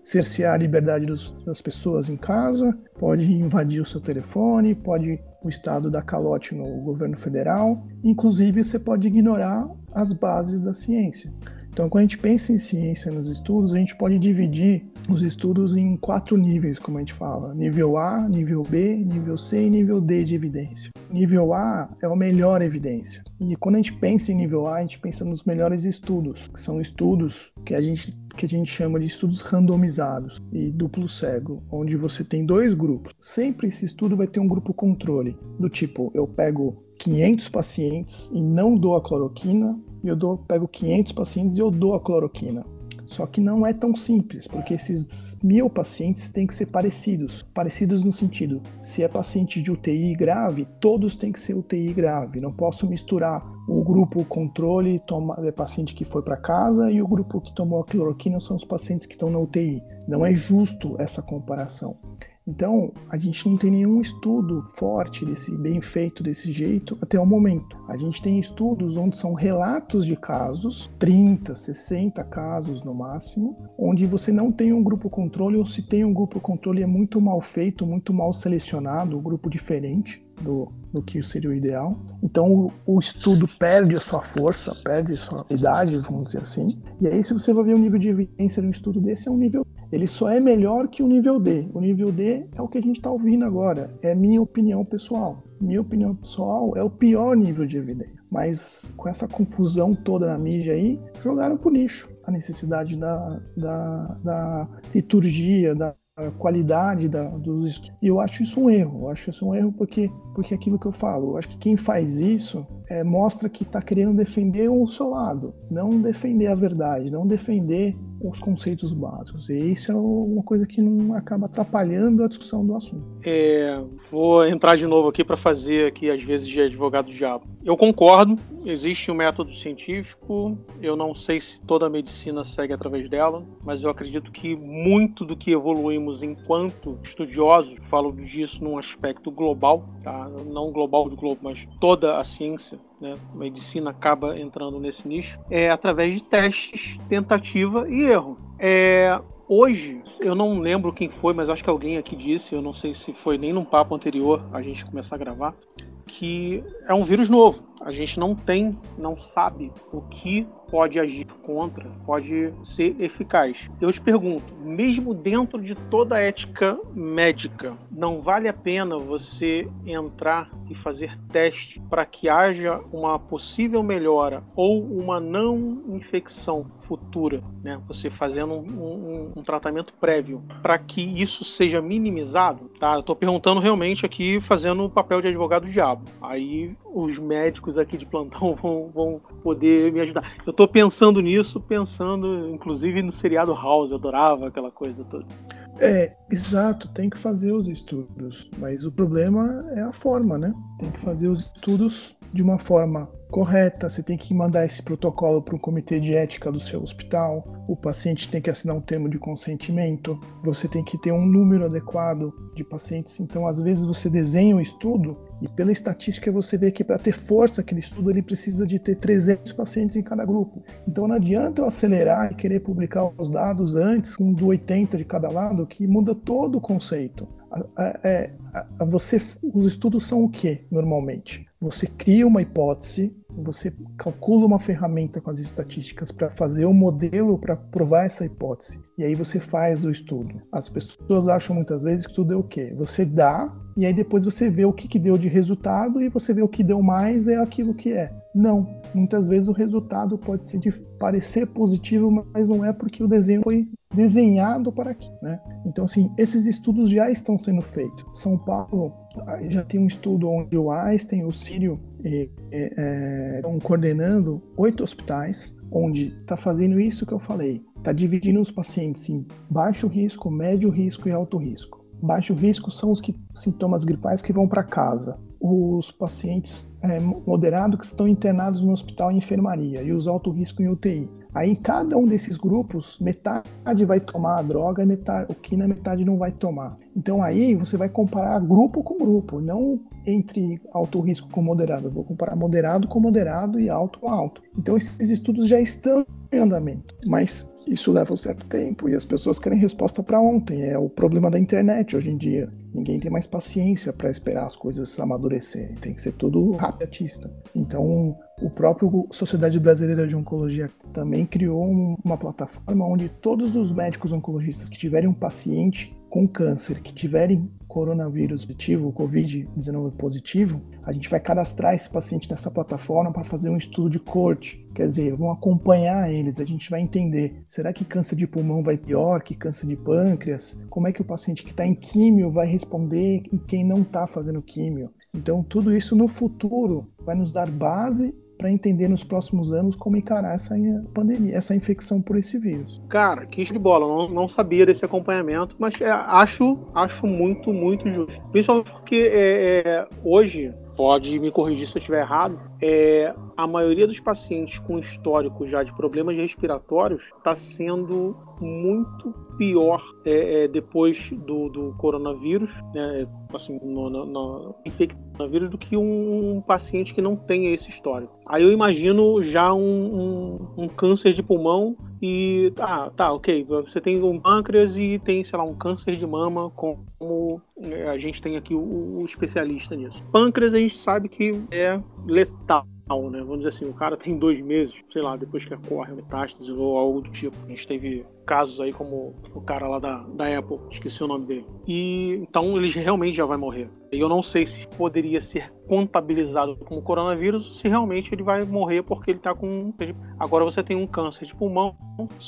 cercear a liberdade dos, das pessoas em casa, pode invadir o seu telefone, pode o Estado dar calote no governo federal, inclusive você pode ignorar as bases da ciência. Então, quando a gente pensa em ciência nos estudos, a gente pode dividir os estudos em quatro níveis, como a gente fala: nível A, nível B, nível C e nível D de evidência. Nível A é a melhor evidência. E quando a gente pensa em nível A, a gente pensa nos melhores estudos, que são estudos que a gente que a gente chama de estudos randomizados e duplo cego, onde você tem dois grupos. Sempre esse estudo vai ter um grupo controle, do tipo, eu pego 500 pacientes e não dou a cloroquina, e eu dou, pego 500 pacientes e eu dou a cloroquina. Só que não é tão simples, porque esses mil pacientes têm que ser parecidos. Parecidos no sentido, se é paciente de UTI grave, todos têm que ser UTI grave. Não posso misturar o grupo controle, toma, é paciente que foi para casa, e o grupo que tomou a cloroquina são os pacientes que estão na UTI. Não é justo essa comparação. Então, a gente não tem nenhum estudo forte desse bem feito desse jeito até o momento. A gente tem estudos onde são relatos de casos, 30, 60 casos no máximo, onde você não tem um grupo controle ou se tem um grupo controle é muito mal feito, muito mal selecionado, um grupo diferente do, do que seria o ideal. Então o, o, estudo perde a sua força, perde a sua idade, vamos dizer assim. E aí, se você vai ver o nível de evidência de um estudo desse, é um nível. Ele só é melhor que o nível D. O nível D é o que a gente está ouvindo agora. É minha opinião pessoal. Minha opinião pessoal é o pior nível de evidência. Mas com essa confusão toda na mídia aí, jogaram pro lixo a necessidade da, da, da liturgia, da a qualidade da, dos estudos. E eu acho isso um erro. Eu acho isso um erro porque, porque é aquilo que eu falo, eu acho que quem faz isso é, mostra que está querendo defender o seu lado, não defender a verdade, não defender os conceitos básicos. E isso é uma coisa que não acaba atrapalhando a discussão do assunto. É, vou entrar de novo aqui para fazer aqui às vezes de advogado do diabo. Eu concordo, existe um método científico. Eu não sei se toda a medicina segue através dela, mas eu acredito que muito do que evoluímos enquanto estudiosos, falo disso num aspecto global, tá? não global do globo, mas toda a ciência né, a medicina acaba entrando nesse nicho, é através de testes, tentativa e erro. É, hoje, eu não lembro quem foi, mas acho que alguém aqui disse, eu não sei se foi nem num papo anterior a gente começar a gravar, que é um vírus novo. A gente não tem, não sabe o que pode agir contra, pode ser eficaz. Eu te pergunto, mesmo dentro de toda a ética médica, não vale a pena você entrar e fazer teste para que haja uma possível melhora ou uma não infecção futura, né? Você fazendo um, um, um tratamento prévio para que isso seja minimizado, tá? Eu estou perguntando realmente aqui, fazendo o papel de advogado diabo. Aí os médicos aqui de plantão vão, vão poder me ajudar. Eu estou pensando nisso, pensando inclusive no seriado House, eu adorava aquela coisa toda. É, exato, tem que fazer os estudos, mas o problema é a forma, né? Tem que fazer os estudos de uma forma correta, você tem que mandar esse protocolo para o comitê de ética do seu hospital, o paciente tem que assinar um termo de consentimento, você tem que ter um número adequado de pacientes. Então, às vezes, você desenha um estudo e pela estatística você vê que para ter força aquele estudo ele precisa de ter 300 pacientes em cada grupo. Então não adianta eu acelerar e querer publicar os dados antes com do 80 de cada lado que muda todo o conceito. É, você, os estudos são o que normalmente? Você cria uma hipótese, você calcula uma ferramenta com as estatísticas para fazer um modelo para provar essa hipótese. E aí você faz o estudo. As pessoas acham muitas vezes que estudo é o quê? Você dá e aí depois você vê o que, que deu de resultado e você vê o que deu mais é aquilo que é. Não, muitas vezes o resultado pode ser de parecer positivo, mas não é porque o desenho foi desenhado para aqui, né? Então assim, esses estudos já estão sendo feitos. São Paulo já tem um estudo onde o Einstein e o Sírio é, é, estão coordenando oito hospitais, onde está fazendo isso que eu falei, está dividindo os pacientes em baixo risco, médio risco e alto risco. Baixo risco são os que, sintomas gripais que vão para casa. Os pacientes é, moderados que estão internados no hospital em enfermaria e os alto risco em UTI. Aí em cada um desses grupos, metade vai tomar a droga o que na metade não vai tomar. Então aí você vai comparar grupo com grupo, não entre alto risco com moderado. Eu vou comparar moderado com moderado e alto com alto. Então esses estudos já estão em andamento. Mas isso leva um certo tempo e as pessoas querem resposta para ontem. É o problema da internet hoje em dia. Ninguém tem mais paciência para esperar as coisas amadurecerem. Tem que ser tudo rapidista. Então, o próprio Sociedade Brasileira de Oncologia também criou uma plataforma onde todos os médicos oncologistas que tiverem um paciente com câncer, que tiverem coronavírus positivo, Covid-19 positivo, a gente vai cadastrar esse paciente nessa plataforma para fazer um estudo de corte. Quer dizer, vão acompanhar eles, a gente vai entender, será que câncer de pulmão vai pior que câncer de pâncreas? Como é que o paciente que está em químio vai responder em quem não está fazendo químio? Então, tudo isso no futuro vai nos dar base para entender nos próximos anos como encarar essa pandemia, essa infecção por esse vírus. Cara, que de bola, não, não sabia desse acompanhamento, mas é, acho, acho muito, muito justo. Principalmente porque é, é, hoje, pode me corrigir se eu estiver errado, é, a maioria dos pacientes com histórico já de problemas respiratórios está sendo muito pior é, é, depois do, do coronavírus, né, assim, no, no, no coronavírus, do que um, um, paciente que não tenha esse histórico. Aí eu imagino já um, um, um câncer de pulmão e tá, tá, ok, você tem um pâncreas e tem, sei lá, um câncer de mama, como a gente tem aqui o, o especialista nisso. Pâncreas a gente sabe que é letal né? Vamos dizer assim, o cara tem dois meses, sei lá, depois que ocorre metástase ou algo do tipo. A gente teve casos aí como o cara lá da, da Apple, esqueci o nome dele. E então ele realmente já vai morrer. E eu não sei se poderia ser contabilizado como coronavírus, se realmente ele vai morrer porque ele tá com. Agora você tem um câncer de pulmão,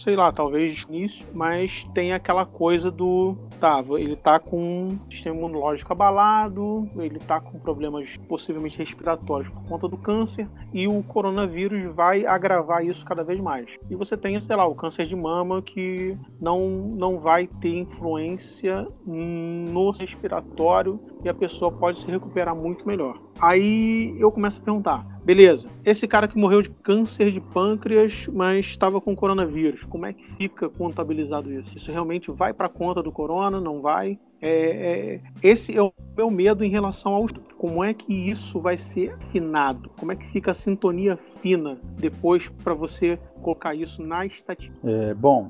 sei lá, talvez início, mas tem aquela coisa do. Tá, ele tá com sistema imunológico abalado, ele tá com problemas possivelmente respiratórios por conta do câncer, e o coronavírus vai agravar isso cada vez mais. E você tem, sei lá, o câncer de mama que não, não vai ter influência no respiratório e a pessoa pode se recuperar muito melhor. Aí eu começo a perguntar: beleza, esse cara que morreu de câncer de pâncreas, mas estava com coronavírus, como é que fica contabilizado isso? Isso realmente vai para a conta do corona? Não vai? É, é, esse é o meu medo em relação ao como é que isso vai ser afinado, como é que fica a sintonia fina depois para você colocar isso na estatística. É, bom,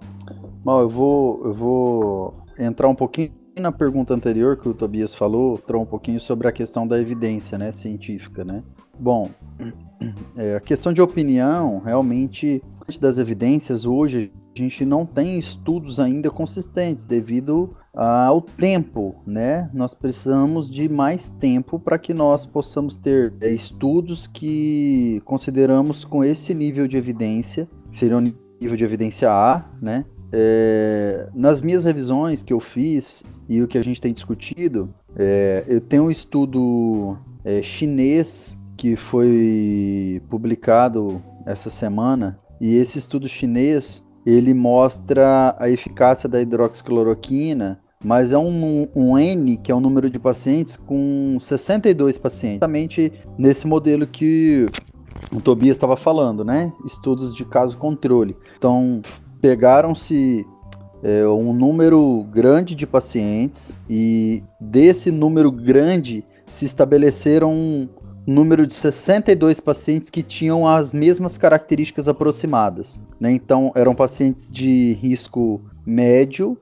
mal eu vou eu vou entrar um pouquinho na pergunta anterior que o Tobias falou, entrou um pouquinho sobre a questão da evidência, né, científica, né? Bom, é, a questão de opinião, realmente, das evidências hoje a gente não tem estudos ainda consistentes devido ao tempo, né? Nós precisamos de mais tempo para que nós possamos ter é, estudos que consideramos com esse nível de evidência, que seria o nível de evidência A, né? É, nas minhas revisões que eu fiz e o que a gente tem discutido, é, eu tenho um estudo é, chinês que foi publicado essa semana e esse estudo chinês ele mostra a eficácia da hidroxicloroquina, mas é um, um N, que é o um número de pacientes, com 62 pacientes. Exatamente nesse modelo que o Tobias estava falando, né? Estudos de caso controle. Então, pegaram-se é, um número grande de pacientes e desse número grande se estabeleceram um número de 62 pacientes que tinham as mesmas características aproximadas. Né? Então, eram pacientes de risco médio,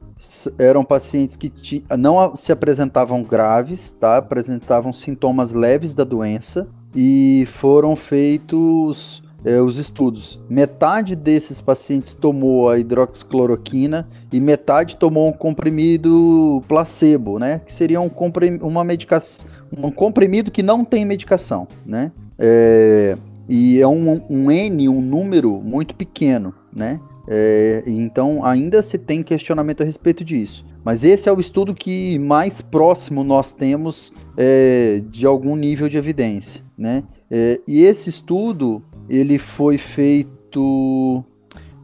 eram pacientes que não se apresentavam graves, tá? apresentavam sintomas leves da doença e foram feitos é, os estudos. Metade desses pacientes tomou a hidroxicloroquina e metade tomou um comprimido placebo, né? Que seria um comprim uma medicação, um comprimido que não tem medicação, né? É, e é um, um N, um número muito pequeno, né? É, então ainda se tem questionamento a respeito disso. Mas esse é o estudo que mais próximo nós temos é, de algum nível de evidência, né? É, e esse estudo ele foi feito.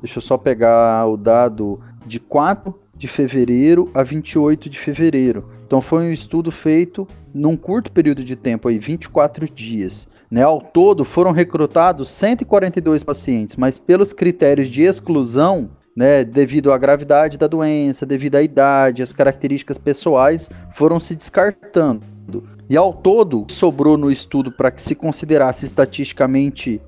Deixa eu só pegar o dado de 4 de fevereiro a 28 de fevereiro. Então foi um estudo feito num curto período de tempo aí, 24 dias. Né? Ao todo foram recrutados 142 pacientes, mas pelos critérios de exclusão, né, devido à gravidade da doença, devido à idade, as características pessoais, foram se descartando. E ao todo, sobrou no estudo para que se considerasse estatisticamente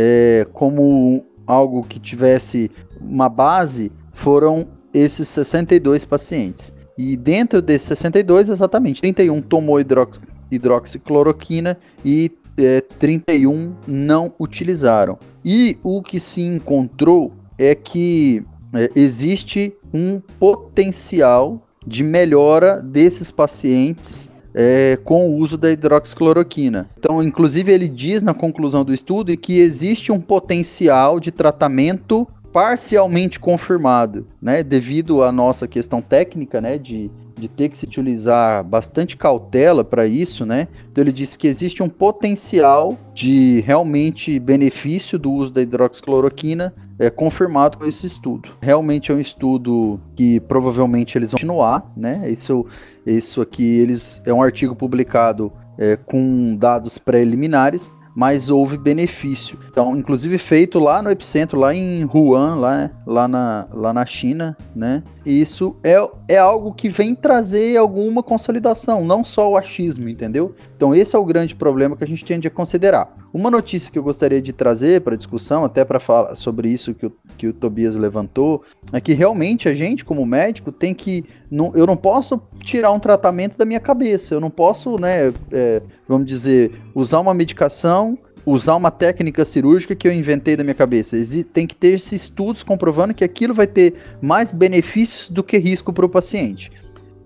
é, como algo que tivesse uma base foram esses 62 pacientes. E dentro desses 62, exatamente, 31 tomou hidrox hidroxicloroquina e é, 31 não utilizaram. E o que se encontrou é que é, existe um potencial de melhora desses pacientes é, com o uso da hidroxicloroquina. Então, inclusive, ele diz na conclusão do estudo que existe um potencial de tratamento parcialmente confirmado, né, devido à nossa questão técnica, né, de, de ter que se utilizar bastante cautela para isso, né? Então ele disse que existe um potencial de realmente benefício do uso da hidroxicloroquina é confirmado com esse estudo. Realmente é um estudo que provavelmente eles vão continuar, né? Isso, isso aqui eles é um artigo publicado é, com dados preliminares, mas houve benefício. Então, inclusive feito lá no epicentro, lá em Wuhan, lá, lá, na, lá na China, né? Isso é, é algo que vem trazer alguma consolidação, não só o achismo, entendeu? Então, esse é o grande problema que a gente tem de considerar. Uma notícia que eu gostaria de trazer para discussão, até para falar sobre isso que o, que o Tobias levantou, é que realmente a gente, como médico, tem que. Não, eu não posso tirar um tratamento da minha cabeça, eu não posso, né, é, vamos dizer, usar uma medicação usar uma técnica cirúrgica que eu inventei da minha cabeça. Tem que ter esses estudos comprovando que aquilo vai ter mais benefícios do que risco para o paciente.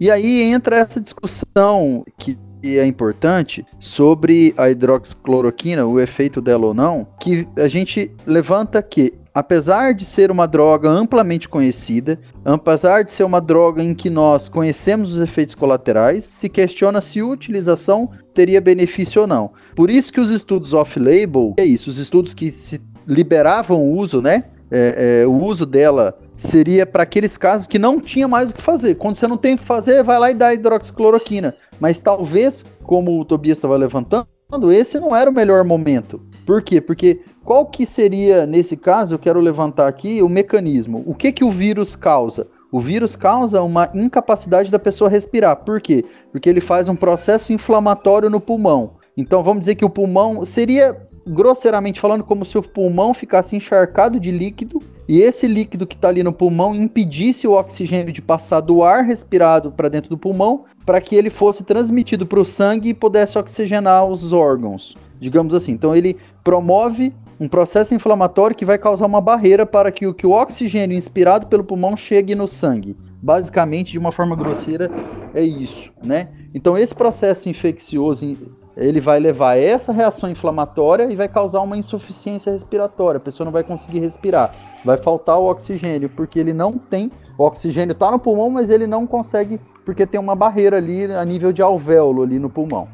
E aí entra essa discussão que é importante sobre a hidroxicloroquina, o efeito dela ou não, que a gente levanta que apesar de ser uma droga amplamente conhecida, apesar de ser uma droga em que nós conhecemos os efeitos colaterais, se questiona se a utilização teria benefício ou não. Por isso que os estudos off-label, é isso, os estudos que se liberavam o uso, né? É, é, o uso dela seria para aqueles casos que não tinha mais o que fazer. Quando você não tem o que fazer, vai lá e dá hidroxicloroquina. Mas talvez, como o Tobias estava levantando, esse não era o melhor momento. Por quê? Porque qual que seria, nesse caso, eu quero levantar aqui o mecanismo. O que que o vírus causa? O vírus causa uma incapacidade da pessoa respirar. Por quê? Porque ele faz um processo inflamatório no pulmão. Então vamos dizer que o pulmão seria grosseiramente falando como se o pulmão ficasse encharcado de líquido e esse líquido que está ali no pulmão impedisse o oxigênio de passar do ar respirado para dentro do pulmão para que ele fosse transmitido para o sangue e pudesse oxigenar os órgãos, digamos assim. Então ele promove um processo inflamatório que vai causar uma barreira para que o, que o oxigênio inspirado pelo pulmão chegue no sangue. Basicamente, de uma forma grosseira, é isso, né? Então, esse processo infeccioso, ele vai levar essa reação inflamatória e vai causar uma insuficiência respiratória. A pessoa não vai conseguir respirar. Vai faltar o oxigênio, porque ele não tem. O oxigênio está no pulmão, mas ele não consegue, porque tem uma barreira ali a nível de alvéolo ali no pulmão.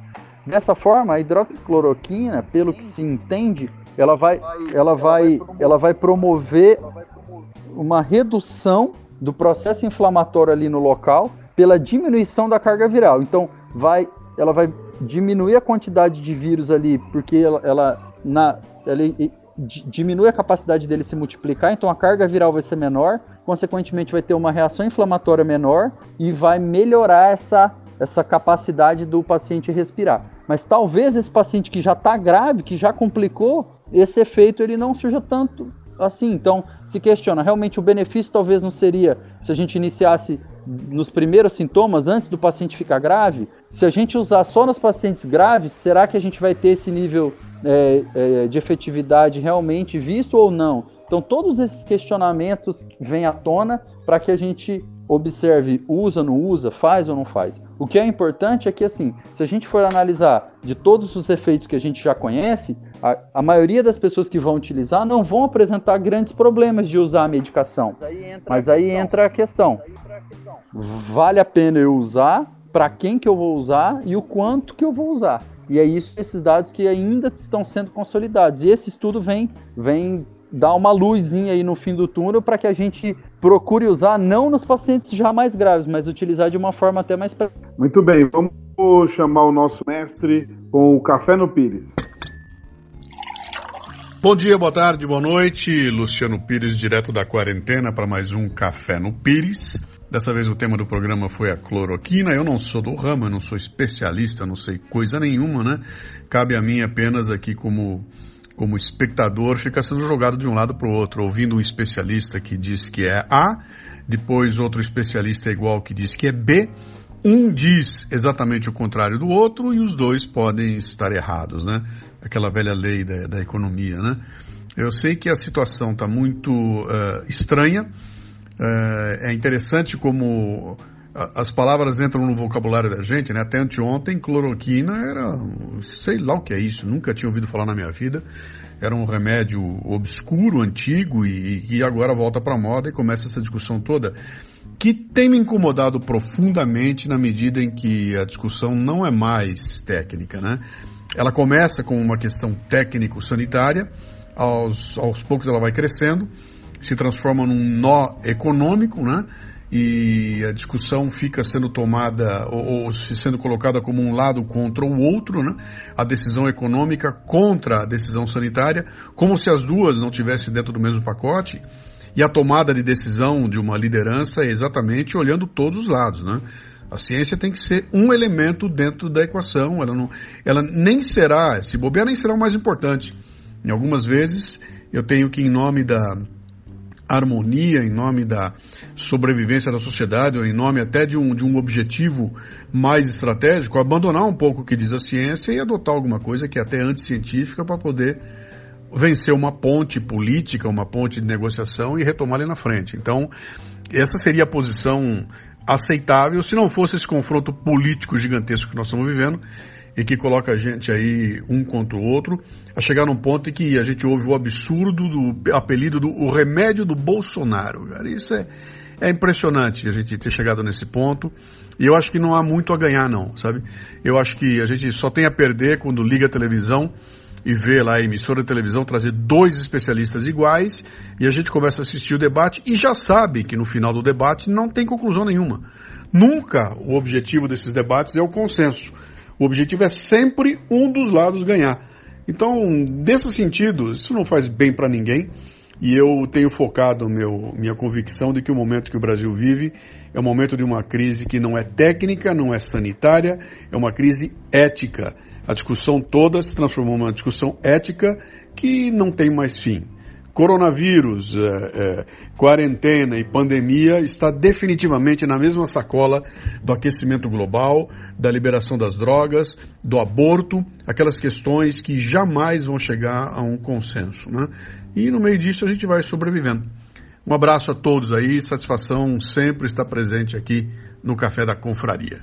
Dessa forma, a hidroxicloroquina, pelo que se entende, ela vai, ela vai, ela vai promover uma redução do processo inflamatório ali no local pela diminuição da carga viral. Então, vai, ela vai diminuir a quantidade de vírus ali, porque ela, ela, na, ela diminui a capacidade dele se multiplicar, então a carga viral vai ser menor, consequentemente vai ter uma reação inflamatória menor e vai melhorar essa, essa capacidade do paciente respirar. Mas talvez esse paciente que já está grave, que já complicou, esse efeito ele não surja tanto assim. Então, se questiona, realmente o benefício talvez não seria se a gente iniciasse nos primeiros sintomas, antes do paciente ficar grave? Se a gente usar só nos pacientes graves, será que a gente vai ter esse nível é, é, de efetividade realmente visto ou não? Então, todos esses questionamentos vêm à tona para que a gente observe usa, não usa, faz ou não faz. O que é importante é que, assim, se a gente for analisar de todos os efeitos que a gente já conhece, a, a maioria das pessoas que vão utilizar não vão apresentar grandes problemas de usar a medicação. Mas aí entra, Mas a, aí questão. entra a questão. Vale a pena eu usar? Para quem que eu vou usar e o quanto que eu vou usar? E é isso, esses dados que ainda estão sendo consolidados. E esse estudo vem, vem dar uma luzinha aí no fim do túnel para que a gente procure usar não nos pacientes já mais graves, mas utilizar de uma forma até mais. Muito bem, vamos chamar o nosso mestre com o café no Pires. Bom dia, boa tarde, boa noite. Luciano Pires, direto da quarentena, para mais um Café no Pires. Dessa vez o tema do programa foi a cloroquina. Eu não sou do ramo, eu não sou especialista, não sei coisa nenhuma, né? Cabe a mim apenas aqui como como espectador, ficar sendo jogado de um lado para o outro, ouvindo um especialista que diz que é A, depois outro especialista igual que diz que é B, um diz exatamente o contrário do outro e os dois podem estar errados, né? Aquela velha lei da, da economia, né? Eu sei que a situação está muito uh, estranha. Uh, é interessante como as palavras entram no vocabulário da gente, né? Até anteontem, cloroquina era, sei lá o que é isso, nunca tinha ouvido falar na minha vida. Era um remédio obscuro, antigo e, e agora volta para moda e começa essa discussão toda que tem me incomodado profundamente na medida em que a discussão não é mais técnica, né? Ela começa com uma questão técnico-sanitária, aos, aos poucos ela vai crescendo, se transforma num nó econômico, né? e a discussão fica sendo tomada ou, ou sendo colocada como um lado contra o outro, né? a decisão econômica contra a decisão sanitária, como se as duas não tivessem dentro do mesmo pacote. E a tomada de decisão de uma liderança é exatamente olhando todos os lados, né? A ciência tem que ser um elemento dentro da equação, ela, não, ela nem será, se bobear, nem será o mais importante. Em algumas vezes, eu tenho que, em nome da harmonia, em nome da sobrevivência da sociedade, ou em nome até de um, de um objetivo mais estratégico, abandonar um pouco o que diz a ciência e adotar alguma coisa que é até anticientífica para poder vencer uma ponte política, uma ponte de negociação e retomar ali na frente. Então, essa seria a posição aceitável se não fosse esse confronto político gigantesco que nós estamos vivendo e que coloca a gente aí um contra o outro, a chegar num ponto em que a gente ouve o absurdo do apelido do o remédio do Bolsonaro. Cara, isso é, é impressionante a gente ter chegado nesse ponto. E eu acho que não há muito a ganhar, não, sabe? Eu acho que a gente só tem a perder quando liga a televisão e vê lá a emissora de televisão trazer dois especialistas iguais e a gente começa a assistir o debate e já sabe que no final do debate não tem conclusão nenhuma. Nunca o objetivo desses debates é o consenso. O objetivo é sempre um dos lados ganhar. Então, desse sentido, isso não faz bem para ninguém. E eu tenho focado meu, minha convicção de que o momento que o Brasil vive é o momento de uma crise que não é técnica, não é sanitária, é uma crise ética. A discussão toda se transformou numa discussão ética que não tem mais fim. Coronavírus, é, é, quarentena e pandemia está definitivamente na mesma sacola do aquecimento global, da liberação das drogas, do aborto, aquelas questões que jamais vão chegar a um consenso. Né? E no meio disso a gente vai sobrevivendo. Um abraço a todos aí, satisfação sempre estar presente aqui no Café da Confraria.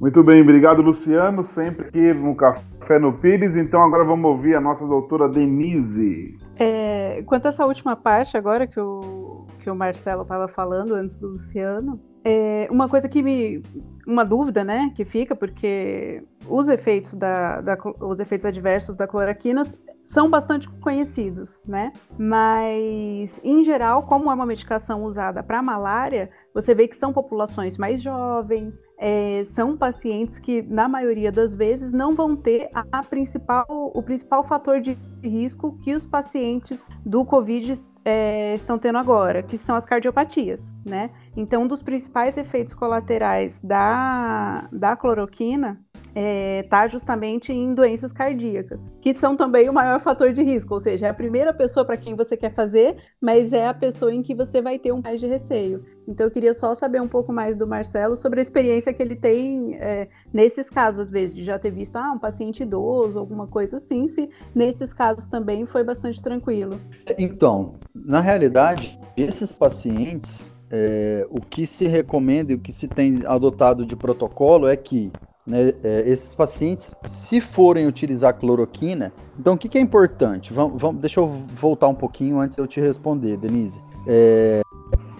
Muito bem, obrigado Luciano, sempre aqui no Café no Pires. Então agora vamos ouvir a nossa doutora Denise. É, quanto a essa última parte agora que o, que o Marcelo estava falando antes do Luciano, é uma coisa que me. Uma dúvida, né, que fica, porque os efeitos, da, da os efeitos adversos da cloroquina são bastante conhecidos, né? Mas, em geral, como é uma medicação usada para malária, você vê que são populações mais jovens, é, são pacientes que, na maioria das vezes, não vão ter a principal, o principal fator de risco que os pacientes do Covid é, estão tendo agora, que são as cardiopatias, né? Então, um dos principais efeitos colaterais da, da cloroquina está é, tá justamente em doenças cardíacas, que são também o maior fator de risco, ou seja, é a primeira pessoa para quem você quer fazer, mas é a pessoa em que você vai ter um mais de receio. Então eu queria só saber um pouco mais do Marcelo sobre a experiência que ele tem é, nesses casos, às vezes, de já ter visto ah, um paciente idoso, alguma coisa assim, se nesses casos também foi bastante tranquilo. Então, na realidade, esses pacientes, é, o que se recomenda e o que se tem adotado de protocolo é que né, é, esses pacientes, se forem utilizar cloroquina, então o que, que é importante? Vamos, vamos, deixa eu voltar um pouquinho antes de eu te responder, Denise. É,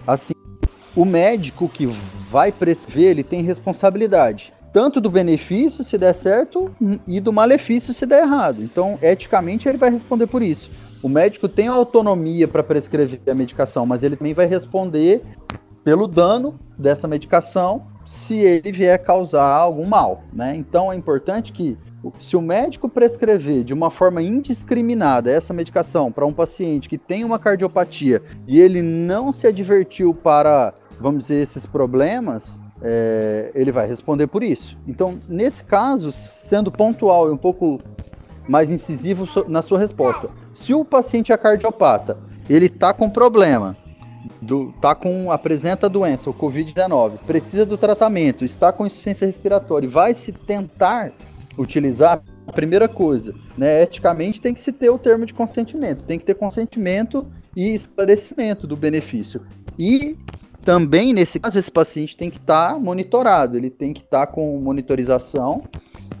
assim, o médico que vai prescrever, ele tem responsabilidade tanto do benefício se der certo e do malefício se der errado. Então, eticamente, ele vai responder por isso. O médico tem autonomia para prescrever a medicação, mas ele também vai responder pelo dano dessa medicação se ele vier causar algum mal, né? Então é importante que se o médico prescrever de uma forma indiscriminada essa medicação para um paciente que tem uma cardiopatia e ele não se advertiu para, vamos dizer, esses problemas, é, ele vai responder por isso. Então, nesse caso, sendo pontual e um pouco mais incisivo na sua resposta, se o paciente é cardiopata, ele está com problema, do, tá com apresenta a doença, o COVID-19, precisa do tratamento, está com insuficiência respiratória vai se tentar utilizar a primeira coisa, né, eticamente tem que se ter o termo de consentimento, tem que ter consentimento e esclarecimento do benefício. E também nesse caso esse paciente tem que estar tá monitorado, ele tem que estar tá com monitorização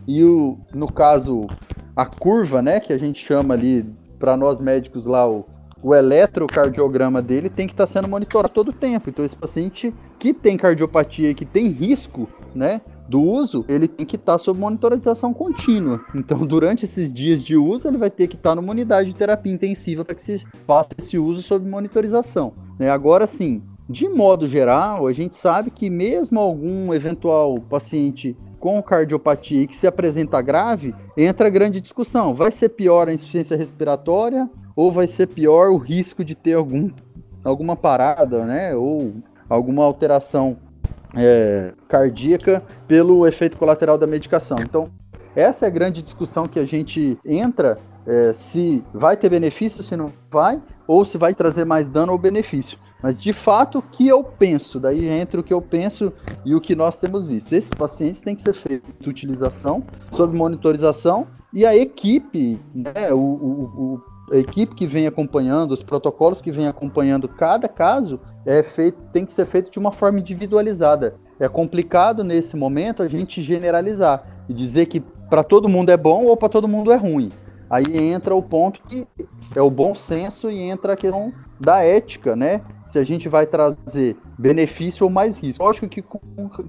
e o, no caso a curva, né, que a gente chama ali para nós médicos lá o o eletrocardiograma dele tem que estar tá sendo monitorado todo o tempo. Então, esse paciente que tem cardiopatia e que tem risco, né, do uso, ele tem que estar tá sob monitorização contínua. Então, durante esses dias de uso, ele vai ter que estar tá numa unidade de terapia intensiva para que se faça esse uso sob monitorização. Né? Agora sim, de modo geral, a gente sabe que mesmo algum eventual paciente com cardiopatia que se apresenta grave, entra grande discussão. Vai ser pior a insuficiência respiratória ou vai ser pior o risco de ter algum, alguma parada, né? Ou alguma alteração é, cardíaca pelo efeito colateral da medicação. Então, essa é a grande discussão que a gente entra é, se vai ter benefício, se não vai, ou se vai trazer mais dano ou benefício. Mas de fato, o que eu penso, daí entre o que eu penso e o que nós temos visto. Esses pacientes têm que ser feita utilização sob monitorização e a equipe, né, o, o, o, a equipe que vem acompanhando, os protocolos que vem acompanhando cada caso, é feito, tem que ser feito de uma forma individualizada. É complicado nesse momento a gente generalizar e dizer que para todo mundo é bom ou para todo mundo é ruim. Aí entra o ponto que é o bom senso e entra a questão da ética, né? Se a gente vai trazer benefício ou mais risco. Lógico que,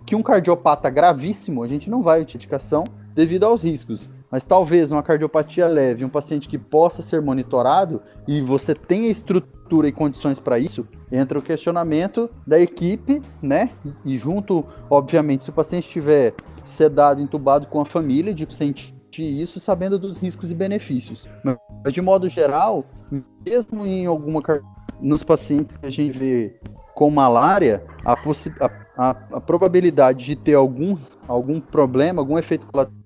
que um cardiopata gravíssimo, a gente não vai utilizar indicação devido aos riscos. Mas talvez uma cardiopatia leve, um paciente que possa ser monitorado e você tenha estrutura e condições para isso, entra o questionamento da equipe, né? E junto, obviamente, se o paciente estiver sedado, entubado com a família, de sentir isso sabendo dos riscos e benefícios. Mas de modo geral, mesmo em alguma nos pacientes que a gente vê com malária, a, a, a, a probabilidade de ter algum, algum problema, algum efeito colateral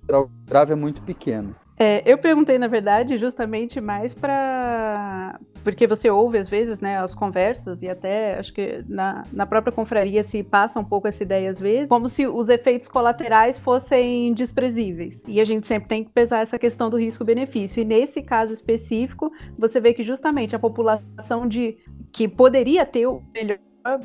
grave é muito pequeno. É, eu perguntei, na verdade, justamente mais para. Porque você ouve, às vezes, né, as conversas, e até acho que na, na própria confraria se passa um pouco essa ideia, às vezes, como se os efeitos colaterais fossem desprezíveis. E a gente sempre tem que pesar essa questão do risco-benefício. E nesse caso específico, você vê que justamente a população de que poderia ter o melhor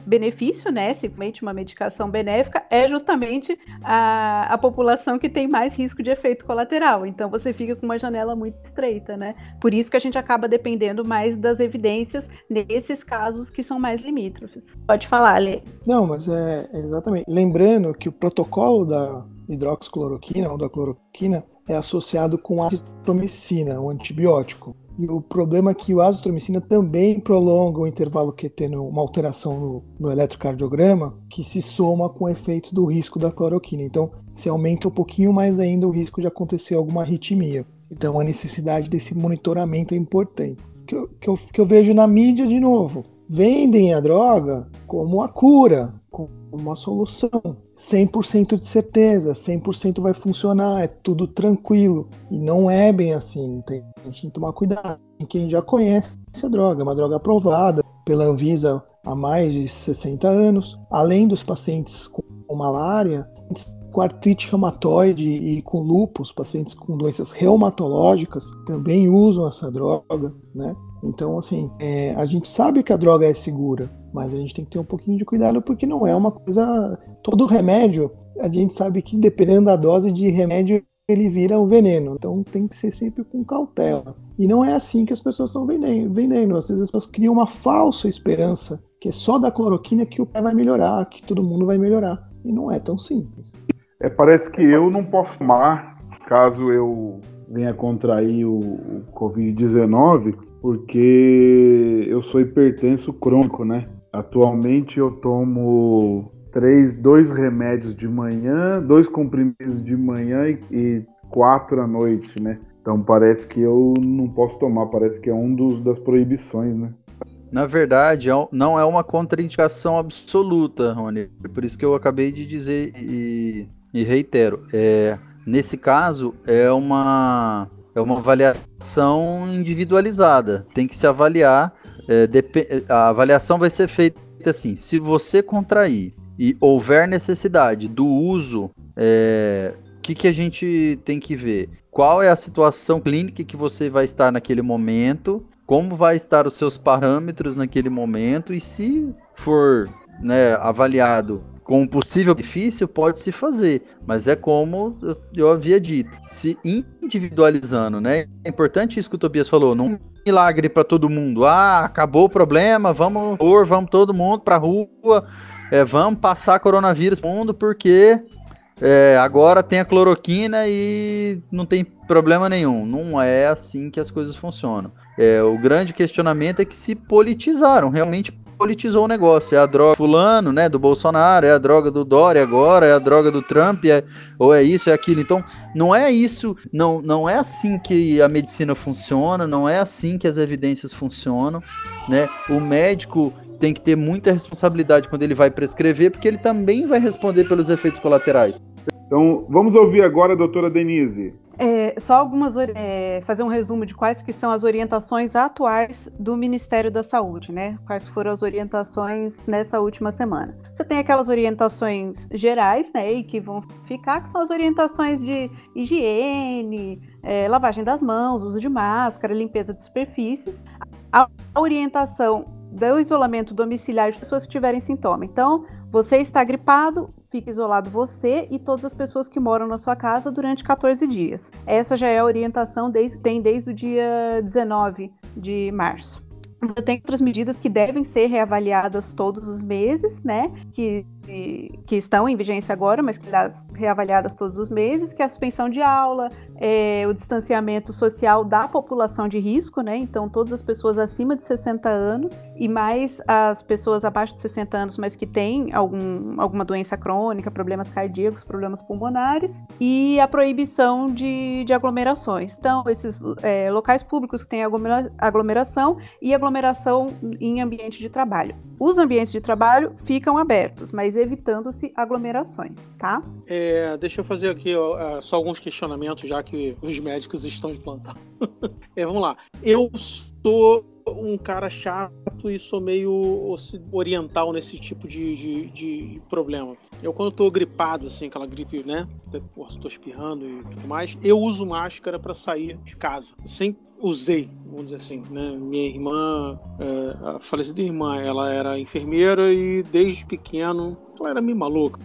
benefício, né, simplesmente uma medicação benéfica, é justamente a, a população que tem mais risco de efeito colateral. Então você fica com uma janela muito estreita, né? Por isso que a gente acaba dependendo mais das evidências nesses casos que são mais limítrofes. Pode falar, Lê. Não, mas é exatamente. Lembrando que o protocolo da hidroxicloroquina ou da cloroquina é associado com azitromicina, o antibiótico. E o problema é que o azitromicina também prolonga o intervalo QT uma alteração no, no eletrocardiograma que se soma com o efeito do risco da cloroquina. Então, se aumenta um pouquinho mais ainda o risco de acontecer alguma arritmia. Então, a necessidade desse monitoramento é importante. Que eu, que eu, que eu vejo na mídia, de novo, vendem a droga como a cura, como uma solução. 100% de certeza, 100% vai funcionar, é tudo tranquilo. E não é bem assim, tem, tem que tomar cuidado. Quem já conhece essa droga, é uma droga aprovada pela Anvisa há mais de 60 anos, além dos pacientes com malária, com artrite reumatoide e com lúpus, pacientes com doenças reumatológicas também usam essa droga, né? Então, assim, é, a gente sabe que a droga é segura, mas a gente tem que ter um pouquinho de cuidado porque não é uma coisa. Todo remédio, a gente sabe que dependendo da dose de remédio, ele vira um veneno. Então tem que ser sempre com cautela. E não é assim que as pessoas estão vendendo. Às vezes as pessoas criam uma falsa esperança que é só da cloroquina que o pé vai melhorar, que todo mundo vai melhorar. E não é tão simples. É, parece que eu não posso tomar caso eu venha contrair o, o Covid-19, porque eu sou hipertenso crônico, né? Atualmente eu tomo três, dois remédios de manhã, dois comprimidos de manhã e, e quatro à noite, né? Então parece que eu não posso tomar, parece que é um dos das proibições, né? Na verdade, é não é uma contraindicação absoluta, Rony. Por isso que eu acabei de dizer e, e reitero. É, nesse caso, é uma, é uma avaliação individualizada. Tem que se avaliar é, a avaliação vai ser feita assim: se você contrair e houver necessidade do uso, o é, que, que a gente tem que ver? Qual é a situação clínica que você vai estar naquele momento? Como vai estar os seus parâmetros naquele momento? E se for né, avaliado com um possível benefício, pode se fazer, mas é como eu, eu havia dito, se individualizando, né? É importante isso que o Tobias falou, não milagre para todo mundo. Ah, acabou o problema, vamos pôr, vamos todo mundo para rua, é, vamos passar coronavírus mundo porque é, agora tem a cloroquina e não tem problema nenhum. Não é assim que as coisas funcionam. É, o grande questionamento é que se politizaram, realmente politizou o negócio. É a droga fulano, né, do Bolsonaro, é a droga do Dória agora, é a droga do Trump, é, ou é isso, é aquilo. Então, não é isso, não, não é assim que a medicina funciona, não é assim que as evidências funcionam, né? O médico tem que ter muita responsabilidade quando ele vai prescrever, porque ele também vai responder pelos efeitos colaterais. Então, vamos ouvir agora a doutora Denise. É, só algumas é, fazer um resumo de quais que são as orientações atuais do Ministério da Saúde, né? Quais foram as orientações nessa última semana? Você tem aquelas orientações gerais, né? E que vão ficar, que são as orientações de higiene, é, lavagem das mãos, uso de máscara, limpeza de superfícies. A orientação do isolamento domiciliar de pessoas que tiverem sintoma. Então, você está gripado, fica isolado você e todas as pessoas que moram na sua casa durante 14 dias. Essa já é a orientação, desde, tem desde o dia 19 de março. Você tem outras medidas que devem ser reavaliadas todos os meses, né? Que que, estão em vigência agora, mas que reavaliadas todos os meses, que é a suspensão de aula, é, o distanciamento social da população de risco, né? Então, todas as pessoas acima de 60 anos e mais as pessoas abaixo de 60 anos, mas que têm algum, alguma doença crônica, problemas cardíacos, problemas pulmonares, e a proibição de, de aglomerações. Então, esses é, locais públicos que têm aglomeração e aglomeração em ambiente de trabalho. Os ambientes de trabalho ficam abertos, mas evitando-se aglomerações, tá? É, deixa eu fazer aqui ó, é, só alguns questionamentos, já que os médicos estão de plantão. é, vamos lá. Eu sou um cara chato e sou meio oriental nesse tipo de, de, de problema. Eu, quando tô gripado, assim, aquela gripe, né? Porra, tô espirrando e tudo mais, eu uso máscara para sair de casa. Sempre usei, vamos dizer assim, né? Minha irmã, é, a falecida irmã, ela era enfermeira e desde pequeno ela era meio maluca.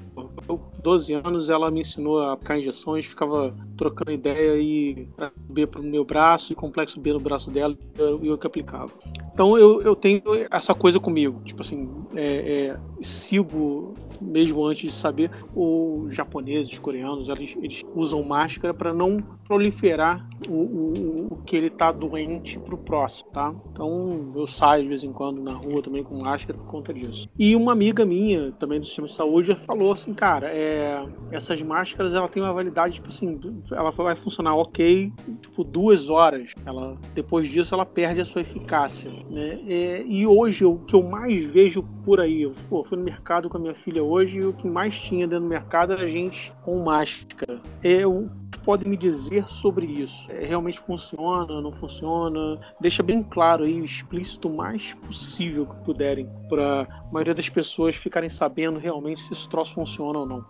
Eu, 12 anos, ela me ensinou a aplicar injeções, ficava trocando ideia e B pro meu braço e complexo B no braço dela e eu que aplicava. Então eu, eu tenho essa coisa comigo, tipo assim, é, é, sigo mesmo antes de saber, os japoneses, os coreanos, eles, eles usam máscara para não proliferar o, o, o, que ele tá doente pro próximo, tá? Então eu saio de vez em quando na rua também com máscara por conta disso. E uma amiga minha, também do sistema de saúde, falou assim, cara, é, essas máscaras ela tem uma validade, tipo assim, ela vai funcionar ok, tipo duas horas. Ela, depois disso ela perde a sua eficácia. Né? É, e hoje o que eu mais vejo por aí, eu pô, fui no mercado com a minha filha hoje e o que mais tinha dentro do mercado era gente com máscara. É, que podem me dizer sobre isso? É, realmente funciona, não funciona? Deixa bem claro aí, explícito o mais possível que puderem, para a maioria das pessoas ficarem sabendo realmente se esse troço funciona ou não.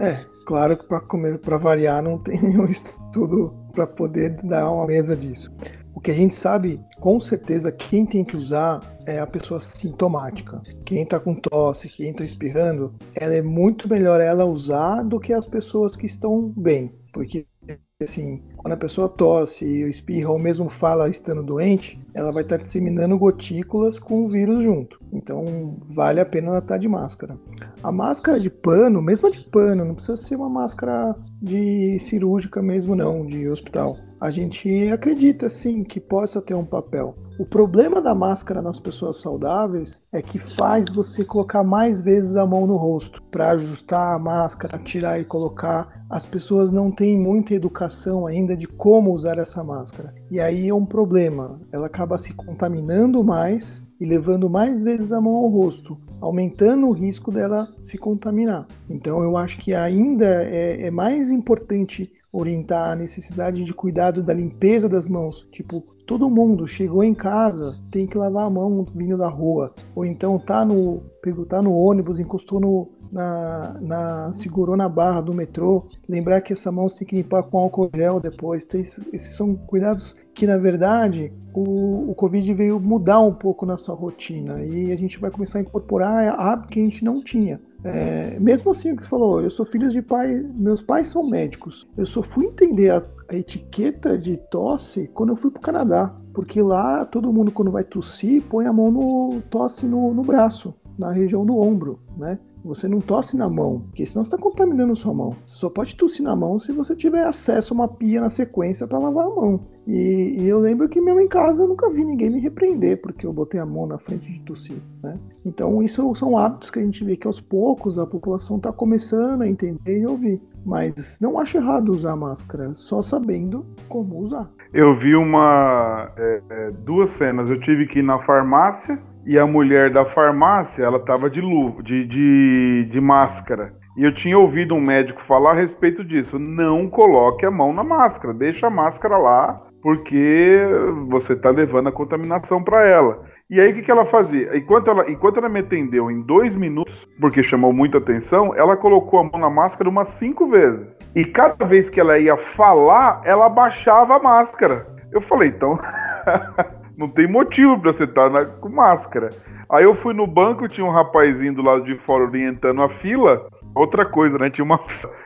É, claro que para comer para variar não tem nenhum estudo para poder dar uma mesa disso. O que a gente sabe, com certeza, quem tem que usar é a pessoa sintomática. Quem está com tosse, quem está espirrando, ela é muito melhor ela usar do que as pessoas que estão bem. Porque, assim, quando a pessoa tosse, espirra ou mesmo fala estando doente, ela vai estar tá disseminando gotículas com o vírus junto. Então, vale a pena ela estar tá de máscara. A máscara de pano, mesmo de pano, não precisa ser uma máscara de cirúrgica mesmo não, de hospital a gente acredita sim que possa ter um papel. O problema da máscara nas pessoas saudáveis é que faz você colocar mais vezes a mão no rosto para ajustar a máscara, tirar e colocar. As pessoas não têm muita educação ainda de como usar essa máscara. E aí é um problema. Ela acaba se contaminando mais e levando mais vezes a mão ao rosto, aumentando o risco dela se contaminar. Então eu acho que ainda é, é mais importante orientar a necessidade de cuidado da limpeza das mãos. Tipo, todo mundo chegou em casa, tem que lavar a mão vindo da rua. Ou então tá no, tá no ônibus, encostou no, na, na, segurou na barra do metrô. Lembrar que essa mão você tem que limpar com álcool gel depois. Tem, esses são cuidados que, na verdade, o, o Covid veio mudar um pouco na sua rotina. E a gente vai começar a incorporar hábitos que a gente não tinha. É, mesmo assim, que falou, eu sou filho de pai, meus pais são médicos. Eu só fui entender a, a etiqueta de tosse quando eu fui para o Canadá. Porque lá todo mundo, quando vai tossir, põe a mão no tosse no, no braço. na região do ombro, né? Você não tosse na mão, porque senão você está contaminando sua mão. Você só pode tossir na mão se você tiver acesso a uma pia na sequência para lavar a mão. E, e, eu lembro que mesmo em casa eu nunca vi ninguém me repreender porque eu botei a mão na frente de tossir. Né? Então isso são hábitos que a gente vê que aos poucos a população está começando a entender e ouvir. Mas não acho errado usar máscara, só sabendo como usar. Eu vi uma é, é duas cenas. Eu tive que ir na farmácia e a mulher da farmácia, ela tava de luva, de, de, de máscara. E eu tinha ouvido um médico falar a respeito disso. Não coloque a mão na máscara, deixa a máscara lá, porque você está levando a contaminação para ela. E aí o que, que ela fazia? Enquanto ela, enquanto ela me atendeu em dois minutos, porque chamou muita atenção, ela colocou a mão na máscara umas cinco vezes. E cada vez que ela ia falar, ela abaixava a máscara. Eu falei, então. não tem motivo para você estar na, com máscara. Aí eu fui no banco, tinha um rapazinho do lado de fora orientando a fila. Outra coisa, né? Tinha uma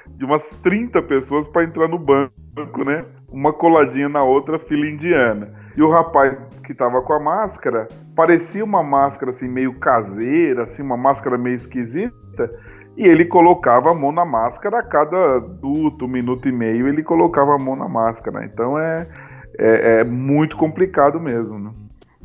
de umas 30 pessoas para entrar no banco, né? Uma coladinha na outra, fila indiana. E o rapaz que tava com a máscara, parecia uma máscara assim meio caseira, assim, uma máscara meio esquisita. E ele colocava a mão na máscara a cada duto, minuto e meio, ele colocava a mão na máscara. Então é é, é muito complicado mesmo. Né?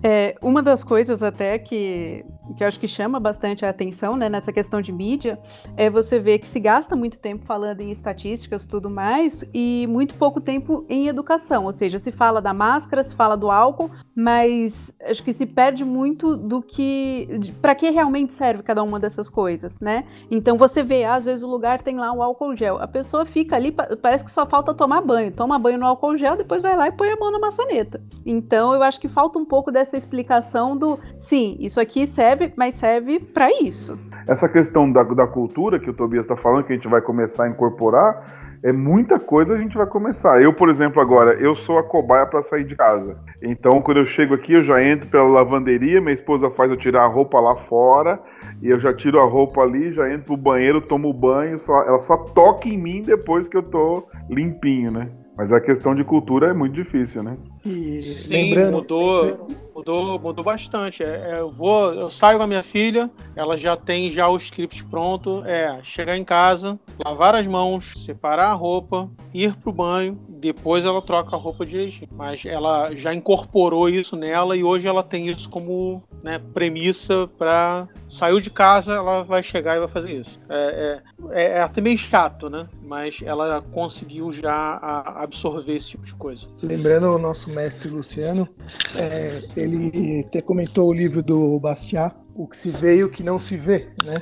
É, uma das coisas até que, que acho que chama bastante a atenção né, nessa questão de mídia é você ver que se gasta muito tempo falando em estatísticas tudo mais e muito pouco tempo em educação. Ou seja, se fala da máscara, se fala do álcool, mas acho que se perde muito do que. para que realmente serve cada uma dessas coisas, né? Então você vê, às vezes o lugar tem lá o álcool gel. A pessoa fica ali, parece que só falta tomar banho. Toma banho no álcool gel, depois vai lá e põe a mão na maçaneta. Então eu acho que falta um pouco dessa essa explicação do sim, isso aqui serve, mas serve para isso. Essa questão da, da cultura que o Tobias está falando, que a gente vai começar a incorporar, é muita coisa a gente vai começar. Eu, por exemplo, agora, eu sou a cobaia para sair de casa. Então, quando eu chego aqui, eu já entro pela lavanderia, minha esposa faz eu tirar a roupa lá fora, e eu já tiro a roupa ali, já entro pro banheiro, tomo banho, só, ela só toca em mim depois que eu tô limpinho, né? Mas a questão de cultura é muito difícil, né? E Sim, lembrando... mudou, mudou, mudou bastante. É, é, eu vou, eu saio com a minha filha, ela já tem já o script pronto. É chegar em casa, lavar as mãos, separar a roupa, ir pro banho, depois ela troca a roupa direitinho. Mas ela já incorporou isso nela e hoje ela tem isso como né, premissa para saiu de casa, ela vai chegar e vai fazer isso. É, é, é até meio chato, né? Mas ela conseguiu já absorver esse tipo de coisa. Lembrando o nosso mestre Luciano, é, ele até comentou o livro do Bastiat, O que se vê e o que não se vê, né?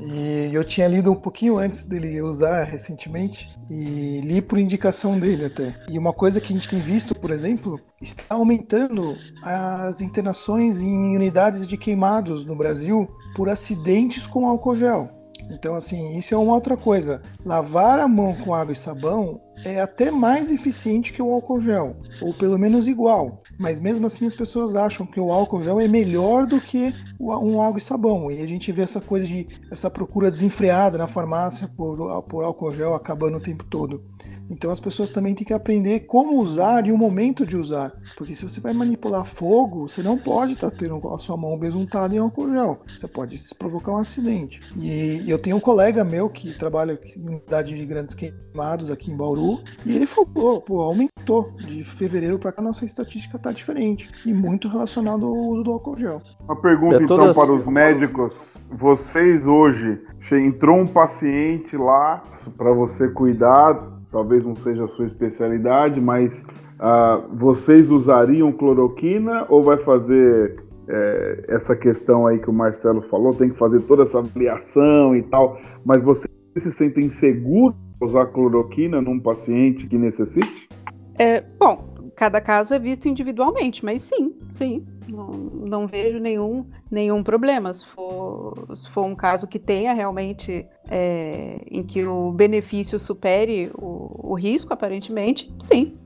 E eu tinha lido um pouquinho antes dele usar recentemente e li por indicação dele até. E uma coisa que a gente tem visto, por exemplo, está aumentando as internações em unidades de queimados no Brasil por acidentes com álcool gel. Então, assim, isso é uma outra coisa. Lavar a mão com água e sabão é até mais eficiente que o álcool gel, ou pelo menos igual. Mas mesmo assim as pessoas acham que o álcool gel é melhor do que um água e sabão. E a gente vê essa coisa de essa procura desenfreada na farmácia por, por álcool gel acabando o tempo todo. Então as pessoas também têm que aprender como usar e o momento de usar. Porque se você vai manipular fogo, você não pode estar tá tendo a sua mão besuntada em álcool gel. Você pode provocar um acidente. E eu tenho um colega meu que trabalha em unidade de grandes queimados aqui em Bauru, e ele falou, pô, aumentou. De fevereiro para cá nossa estatística está diferente. E muito relacionado ao uso do álcool gel. Uma pergunta é então para os médicos. Vocês hoje, entrou um paciente lá para você cuidar, talvez não seja a sua especialidade, mas uh, vocês usariam cloroquina ou vai fazer é, essa questão aí que o Marcelo falou, tem que fazer toda essa avaliação e tal, mas vocês se sentem seguros usar cloroquina num paciente que necessite? É, bom, cada caso é visto individualmente, mas sim, sim. Não, não vejo nenhum, nenhum problema. Se for, se for um caso que tenha realmente é, em que o benefício supere o, o risco, aparentemente, sim.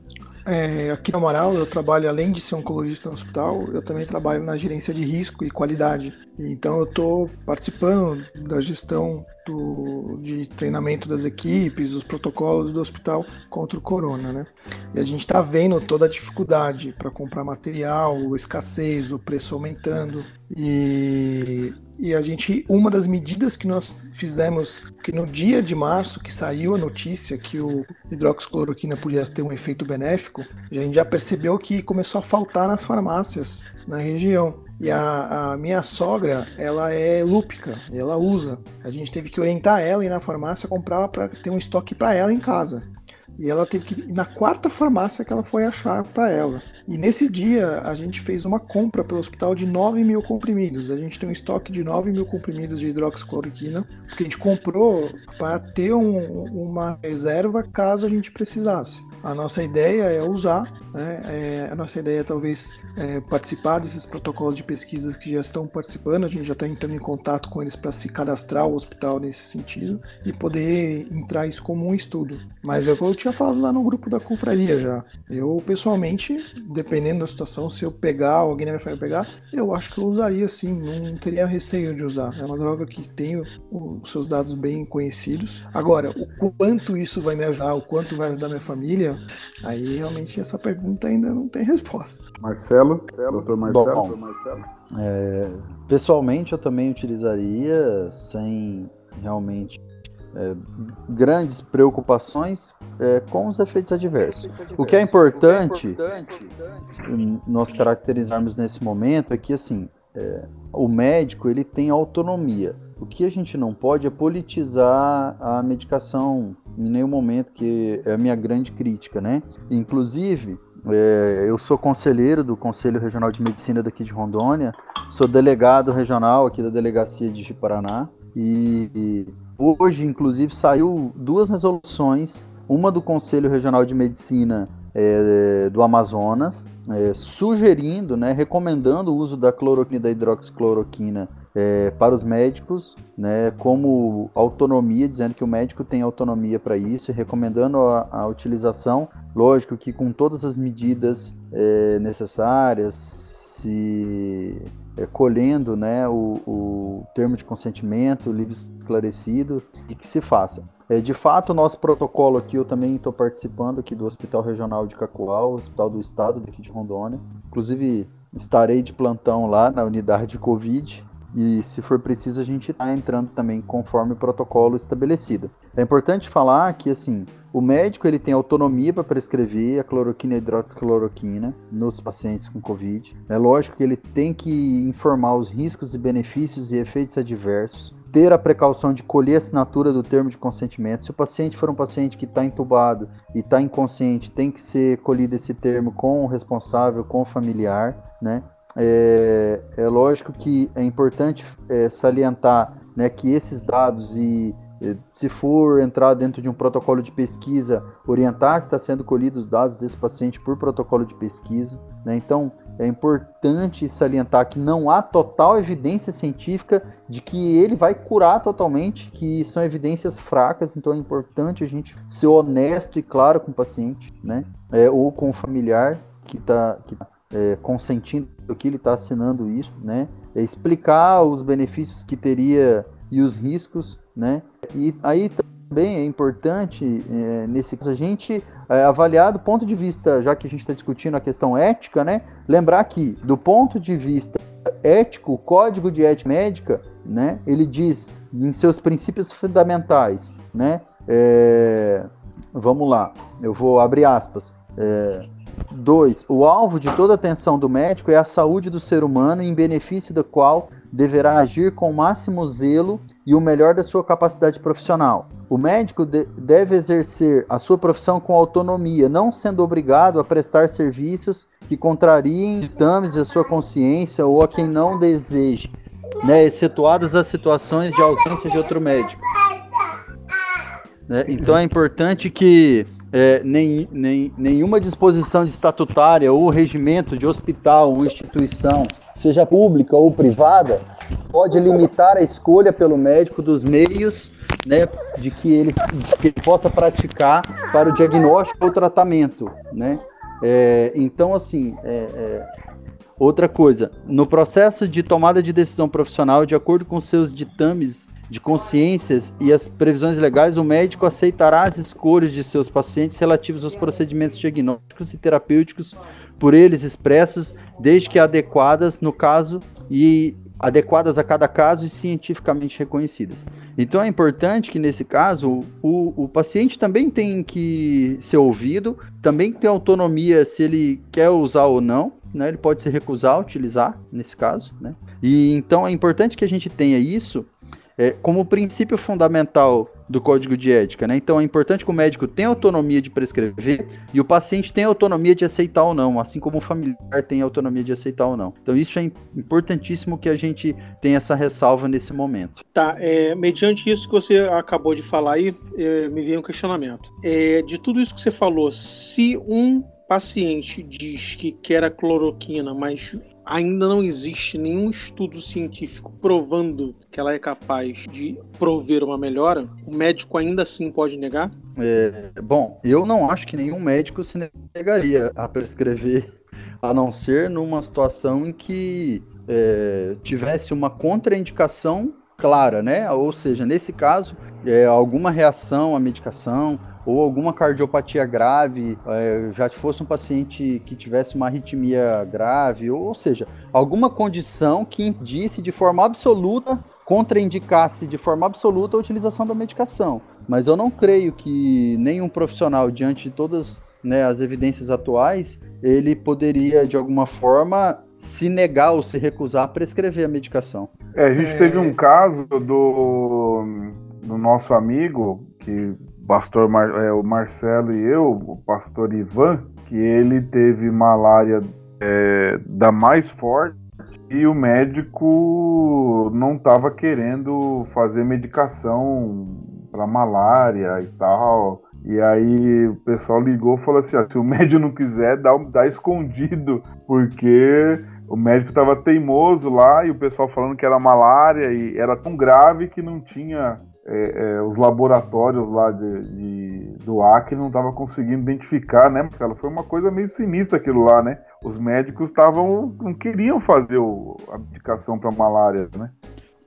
É, aqui na Moral, eu trabalho, além de ser oncologista no hospital, eu também trabalho na gerência de risco e qualidade. Então, eu estou participando da gestão do, de treinamento das equipes, os protocolos do hospital contra o corona, né? E a gente está vendo toda a dificuldade para comprar material, escassez, o preço aumentando. E, e a gente, uma das medidas que nós fizemos, que no dia de março que saiu a notícia que o hidroxicloroquina podia ter um efeito benéfico, a gente já percebeu que começou a faltar nas farmácias na região. E a, a, minha sogra, ela é lúpica, ela usa. A gente teve que orientar ela e na farmácia comprar para ter um estoque para ela em casa. E ela teve que na quarta farmácia que ela foi achar para ela. E nesse dia a gente fez uma compra pelo hospital de 9 mil comprimidos. A gente tem um estoque de 9 mil comprimidos de hidroxicloroquina, que a gente comprou para ter um, uma reserva caso a gente precisasse. A nossa ideia é usar, né? é, a nossa ideia é talvez é, participar desses protocolos de pesquisas que já estão participando, a gente já está entrando em contato com eles para se cadastrar o hospital nesse sentido e poder entrar isso como um estudo. Mas é o que eu tinha falado lá no grupo da confraria já. Eu, pessoalmente, dependendo da situação, se eu pegar, alguém na minha família pegar, eu acho que eu usaria sim, não teria receio de usar. É uma droga que tem os seus dados bem conhecidos. Agora, o quanto isso vai me ajudar, o quanto vai ajudar minha família, Aí realmente essa pergunta ainda não tem resposta. Marcelo, doutor Marcelo. Bom, Marcelo. É, pessoalmente eu também utilizaria sem realmente é, grandes preocupações é, com os efeitos adversos. O que é importante, nós caracterizarmos nesse momento é que assim é, o médico ele tem autonomia. O que a gente não pode é politizar a medicação em nenhum momento, que é a minha grande crítica, né? Inclusive, é, eu sou conselheiro do Conselho Regional de Medicina daqui de Rondônia, sou delegado regional aqui da Delegacia de Jiparaná e, e hoje, inclusive, saiu duas resoluções, uma do Conselho Regional de Medicina é, do Amazonas, é, sugerindo, né, recomendando o uso da cloroquina da hidroxicloroquina é, para os médicos, né, como autonomia, dizendo que o médico tem autonomia para isso e recomendando a, a, utilização, lógico que com todas as medidas é, necessárias, se é, colhendo né, o, o, termo de consentimento livre esclarecido e que se faça. É, de fato, o nosso protocolo aqui, eu também estou participando aqui do Hospital Regional de Cacoal, Hospital do Estado daqui de Rondônia. Inclusive, estarei de plantão lá na unidade de Covid, e se for preciso a gente está entrando também conforme o protocolo estabelecido. É importante falar que assim o médico ele tem autonomia para prescrever a cloroquina e a hidroxicloroquina nos pacientes com Covid. É lógico que ele tem que informar os riscos e benefícios e efeitos adversos, ter a precaução de colher a assinatura do termo de consentimento. Se o paciente for um paciente que está entubado e está inconsciente, tem que ser colhido esse termo com o responsável, com o familiar, né? É, é lógico que é importante é, salientar né, que esses dados e se for entrar dentro de um protocolo de pesquisa, orientar que está sendo colhido os dados desse paciente por protocolo de pesquisa. Né? Então, é importante salientar que não há total evidência científica de que ele vai curar totalmente, que são evidências fracas, então é importante a gente ser honesto e claro com o paciente, né? É, ou com o familiar que está que tá, é, consentindo que ele está assinando isso, né? É explicar os benefícios que teria e os riscos, né? E aí também é importante, é, nesse caso, a gente é, avaliar do ponto de vista, já que a gente está discutindo a questão ética, né? Lembrar que, do ponto de vista ético, o Código de Ética Médica, né? Ele diz em seus princípios fundamentais, né? É, vamos lá, eu vou abrir aspas. É, 2. O alvo de toda atenção do médico é a saúde do ser humano, em benefício da qual deverá agir com o máximo zelo e o melhor da sua capacidade profissional. O médico de deve exercer a sua profissão com autonomia, não sendo obrigado a prestar serviços que contrariem ditames a sua consciência ou a quem não deseje, né, excetuadas as situações de ausência de outro médico. Né? Então é importante que é, nem, nem, nenhuma disposição estatutária ou regimento de hospital ou instituição, seja pública ou privada, pode limitar a escolha pelo médico dos meios né, de que ele, de que ele possa praticar para o diagnóstico ou tratamento. Né? É, então, assim, é, é, outra coisa, no processo de tomada de decisão profissional, de acordo com seus ditames de consciências e as previsões legais, o médico aceitará as escolhas de seus pacientes relativos aos procedimentos diagnósticos e terapêuticos por eles expressos, desde que adequadas no caso e adequadas a cada caso e cientificamente reconhecidas. Então é importante que nesse caso o, o paciente também tem que ser ouvido, também tem autonomia se ele quer usar ou não, né? Ele pode se recusar a utilizar nesse caso, né? E então é importante que a gente tenha isso é, como princípio fundamental do código de ética, né? Então é importante que o médico tenha autonomia de prescrever e o paciente tenha autonomia de aceitar ou não, assim como o familiar tem autonomia de aceitar ou não. Então isso é importantíssimo que a gente tenha essa ressalva nesse momento. Tá, é, mediante isso que você acabou de falar aí, é, me veio um questionamento. É, de tudo isso que você falou, se um paciente diz que quer a cloroquina, mas ainda não existe nenhum estudo científico provando que ela é capaz de prover uma melhora, o médico ainda assim pode negar? É, bom, eu não acho que nenhum médico se negaria a prescrever, a não ser numa situação em que é, tivesse uma contraindicação clara, né? Ou seja, nesse caso, é, alguma reação à medicação ou alguma cardiopatia grave, é, já fosse um paciente que tivesse uma arritmia grave, ou, ou seja, alguma condição que indisse de forma absoluta, contraindicasse de forma absoluta a utilização da medicação. Mas eu não creio que nenhum profissional, diante de todas né, as evidências atuais, ele poderia, de alguma forma, se negar ou se recusar a prescrever a medicação. É, a gente é... teve um caso do, do nosso amigo que pastor Mar, é, o Marcelo e eu, o pastor Ivan, que ele teve malária é, da mais forte e o médico não estava querendo fazer medicação para malária e tal. E aí o pessoal ligou e falou assim: ó, se o médico não quiser, dá, dá escondido, porque o médico estava teimoso lá e o pessoal falando que era malária e era tão grave que não tinha é, é, os laboratórios lá de, de do Acre não estavam conseguindo identificar, né, Marcelo? Foi uma coisa meio sinistra aquilo lá, né? Os médicos estavam não queriam fazer o, a medicação para malária, né?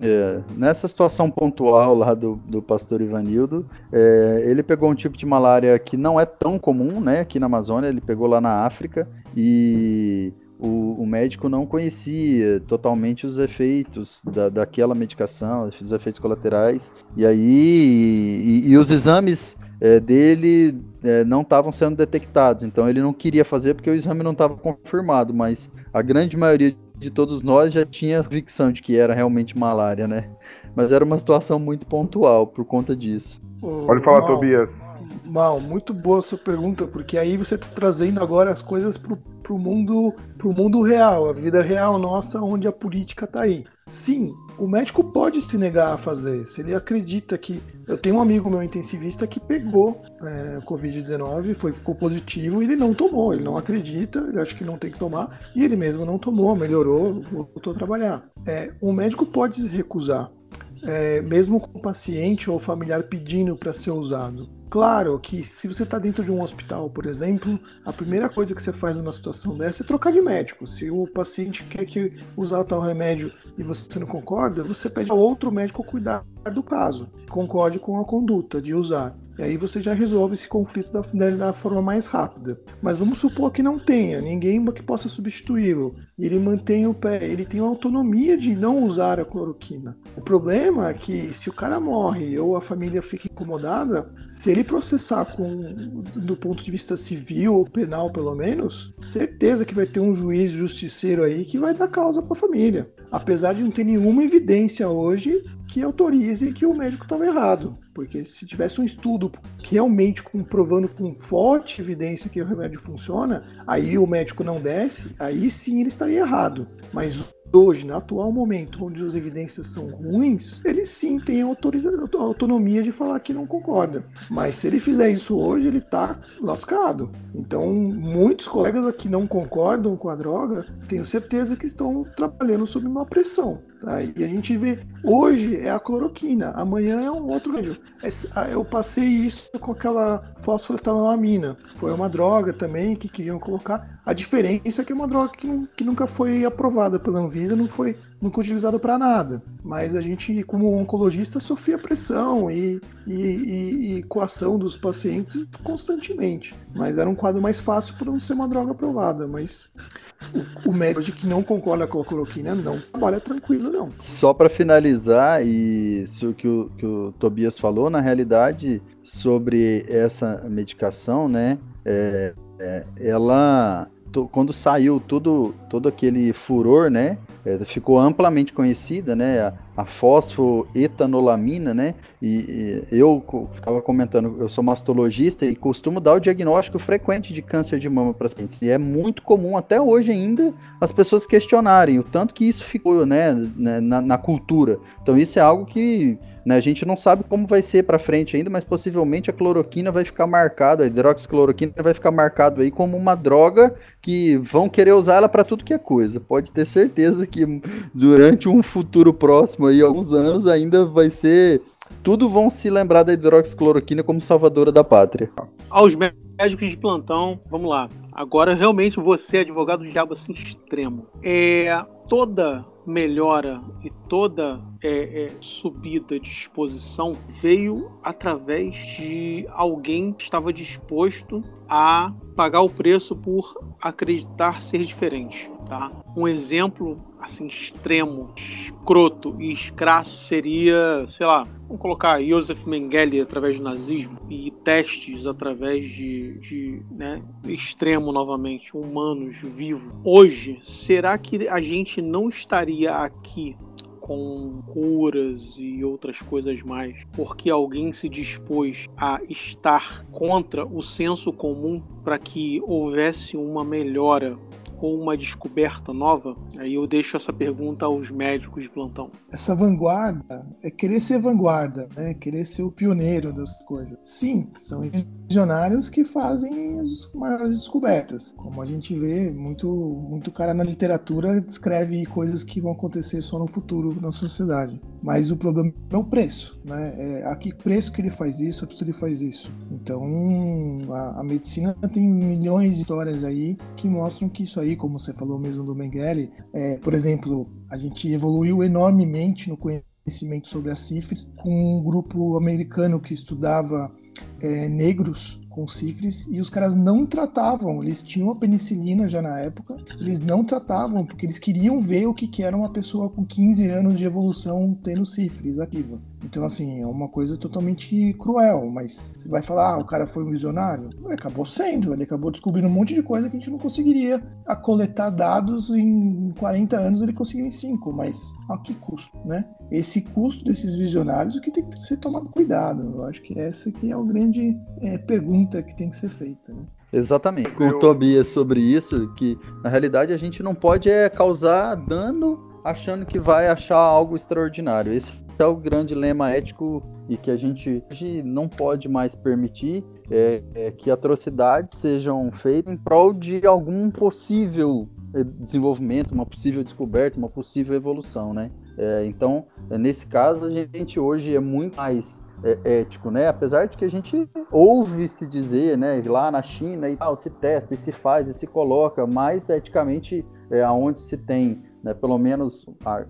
É, nessa situação pontual lá do, do pastor Ivanildo, é, ele pegou um tipo de malária que não é tão comum, né, aqui na Amazônia, ele pegou lá na África e o, o, médico não conhecia totalmente os efeitos da, daquela medicação, os efeitos colaterais, e aí e, e os exames é, dele é, não estavam sendo detectados, então ele não queria fazer porque o exame não estava confirmado, mas a grande maioria de todos nós já tinha a convicção de que era realmente malária, né? Mas era uma situação muito pontual por conta disso. Pode falar, Mal, Tobias. Mal, muito boa sua pergunta, porque aí você está trazendo agora as coisas para o mundo, pro mundo real, a vida real nossa, onde a política está aí. Sim, o médico pode se negar a fazer. Se ele acredita que. Eu tenho um amigo meu intensivista que pegou é, Covid-19, foi, ficou positivo e ele não tomou. Ele não acredita, ele acha que não tem que tomar e ele mesmo não tomou, melhorou, voltou a trabalhar. É, o médico pode se recusar, é, mesmo com o paciente ou familiar pedindo para ser usado. Claro que se você está dentro de um hospital, por exemplo, a primeira coisa que você faz numa situação dessa é trocar de médico. Se o paciente quer que usar tal remédio e você não concorda, você pede a outro médico cuidar do caso, concorde com a conduta de usar. E aí você já resolve esse conflito da, da forma mais rápida. Mas vamos supor que não tenha ninguém que possa substituí-lo. Ele mantém o pé, ele tem a autonomia de não usar a cloroquina. O problema é que se o cara morre ou a família fica incomodada, se ele processar com do ponto de vista civil ou penal pelo menos, certeza que vai ter um juiz justiceiro aí que vai dar causa para a família. Apesar de não ter nenhuma evidência hoje que autorize que o médico estava errado. Porque se tivesse um estudo realmente comprovando com forte evidência que o remédio funciona, aí o médico não desce, aí sim ele estaria errado. Mas hoje, no atual momento, onde as evidências são ruins, ele sim tem a autonomia de falar que não concorda. Mas se ele fizer isso hoje, ele tá lascado. Então, muitos colegas aqui não concordam com a droga, tenho certeza que estão trabalhando sob uma pressão. Tá? E a gente vê, hoje é a cloroquina, amanhã é um outro remédio. Eu passei isso com aquela fosfetanolamina. Foi uma droga também que queriam colocar. A diferença é que é uma droga que, que nunca foi aprovada pela Anvisa, não foi nunca utilizado para nada. Mas a gente, como oncologista, sofria pressão e, e, e, e coação dos pacientes constantemente. Mas era um quadro mais fácil por não ser uma droga aprovada. Mas o, o médico de que não concorda com a cloroquina não trabalha tranquilo, não. Só para finalizar, e isso que o, que o Tobias falou, na realidade, sobre essa medicação, né? É, é, ela quando saiu tudo, todo aquele furor, né? É, ficou amplamente conhecida, né? A, a fosfoetanolamina, né? E, e eu estava comentando, eu sou mastologista e costumo dar o diagnóstico frequente de câncer de mama para as pacientes. E é muito comum até hoje ainda as pessoas questionarem o tanto que isso ficou, né? Na, na cultura. Então isso é algo que né? A gente não sabe como vai ser para frente ainda, mas possivelmente a cloroquina vai ficar marcada, a hidroxicloroquina vai ficar marcado aí como uma droga que vão querer usar ela para tudo que é coisa. Pode ter certeza que durante um futuro próximo aí, alguns anos, ainda vai ser tudo vão se lembrar da hidroxicloroquina como salvadora da pátria. Aos médicos de plantão, vamos lá. Agora realmente você é advogado do diabo assim extremo. É toda melhora e toda é, é, subida de exposição veio através de alguém que estava disposto a pagar o preço por acreditar ser diferente. Tá? Um exemplo assim extremo, escroto e escrasso seria, sei lá, vamos colocar Josef Mengele através do nazismo e testes através de, de né, extremo novamente, humanos vivos. Hoje, será que a gente não estaria aqui com curas e outras coisas mais, porque alguém se dispôs a estar contra o senso comum para que houvesse uma melhora ou uma descoberta nova? Aí eu deixo essa pergunta aos médicos de plantão. Essa vanguarda é querer ser vanguarda, né? Querer ser o pioneiro das coisas. Sim, são visionários que fazem as maiores descobertas. Como a gente vê, muito, muito cara na literatura descreve coisas que vão acontecer só no futuro na sociedade. Mas o problema é o preço, né? É a que preço que ele faz isso, a que ele faz isso. Então, a, a medicina tem milhões de histórias aí que mostram que isso aí, como você falou mesmo do Mengele, é, por exemplo, a gente evoluiu enormemente no conhecimento sobre a sífilis com um grupo americano que estudava é, negros com sífilis e os caras não tratavam, eles tinham a penicilina já na época, eles não tratavam porque eles queriam ver o que, que era uma pessoa com 15 anos de evolução tendo sífilis ativa. Então, assim, é uma coisa totalmente cruel, mas você vai falar, ah, o cara foi um visionário? Ele acabou sendo, ele acabou descobrindo um monte de coisa que a gente não conseguiria a coletar dados em 40 anos, ele conseguiu em 5, mas a que custo, né? Esse custo desses visionários é que tem que ser tomado cuidado. Eu acho que essa que é a grande é, pergunta que tem que ser feita, né? Exatamente. Com o Tobias sobre isso, que na realidade a gente não pode é, causar dano achando que vai achar algo extraordinário. Esse é o grande lema ético e que a gente hoje não pode mais permitir é, é que atrocidades sejam feitas em prol de algum possível é, desenvolvimento, uma possível descoberta, uma possível evolução, né? É, então, é, nesse caso, a gente hoje é muito mais é, ético, né? Apesar de que a gente ouve se dizer, né, lá na China e tal, se testa e se faz e se coloca, mas eticamente é aonde se tem né, pelo menos a,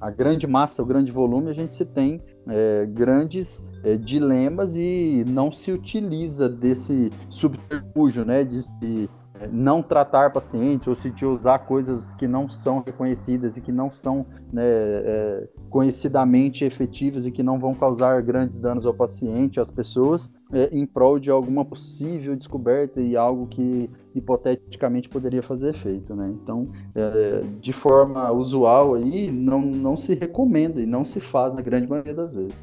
a, grande massa, o grande volume, a gente se tem é, grandes é, dilemas e não se utiliza desse subterfúgio, né, de, de não tratar paciente ou se de usar coisas que não são reconhecidas e que não são né, é, conhecidamente efetivas e que não vão causar grandes danos ao paciente, às pessoas, é, em prol de alguma possível descoberta e algo que hipoteticamente poderia fazer efeito, né? Então, é, de forma usual aí, não, não se recomenda e não se faz na grande maioria das vezes.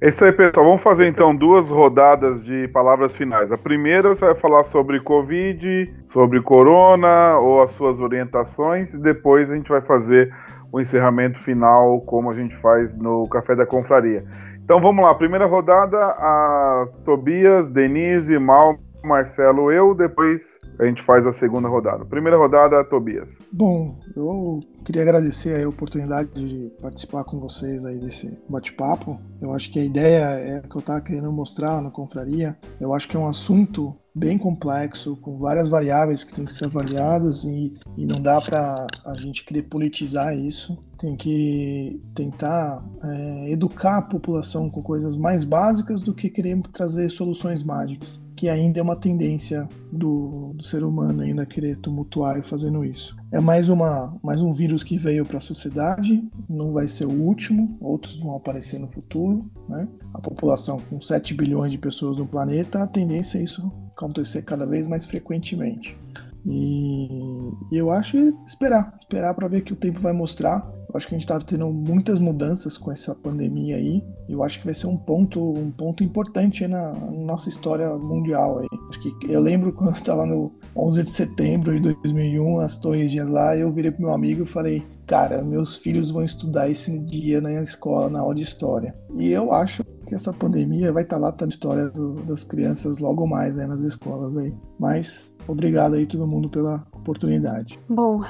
É isso aí, pessoal. Vamos fazer então duas rodadas de palavras finais. A primeira você vai falar sobre Covid, sobre Corona ou as suas orientações, e depois a gente vai fazer o encerramento final, como a gente faz no Café da Confraria. Então vamos lá, primeira rodada, a Tobias, Denise, Mal, Marcelo, eu, depois a gente faz a segunda rodada. Primeira rodada, Tobias. Bom, eu queria agradecer a oportunidade de participar com vocês aí desse bate-papo. Eu acho que a ideia é que eu estava querendo mostrar na confraria. Eu acho que é um assunto bem complexo, com várias variáveis que têm que ser avaliadas e, e não dá para a gente querer politizar isso. Tem que tentar é, educar a população com coisas mais básicas do que querer trazer soluções mágicas, que ainda é uma tendência do, do ser humano ainda querer tumultuar e fazendo isso. É mais, uma, mais um vírus que veio para a sociedade, não vai ser o último, outros vão aparecer no futuro. Né? A população com 7 bilhões de pessoas no planeta, a tendência é isso acontecer cada vez mais frequentemente. E, eu acho esperar, esperar para ver o que o tempo vai mostrar. Eu acho que a gente está tendo muitas mudanças com essa pandemia aí. Eu acho que vai ser um ponto, um ponto importante na, nossa história mundial aí. Acho que eu lembro quando estava no 11 de setembro de 2001, as Torres Dias lá, eu virei pro meu amigo e falei: "Cara, meus filhos vão estudar esse dia na escola, na aula de história". E eu acho que essa pandemia vai estar tá lá na história do, das crianças logo mais aí nas escolas aí. Mas obrigado aí todo mundo pela oportunidade. Bom,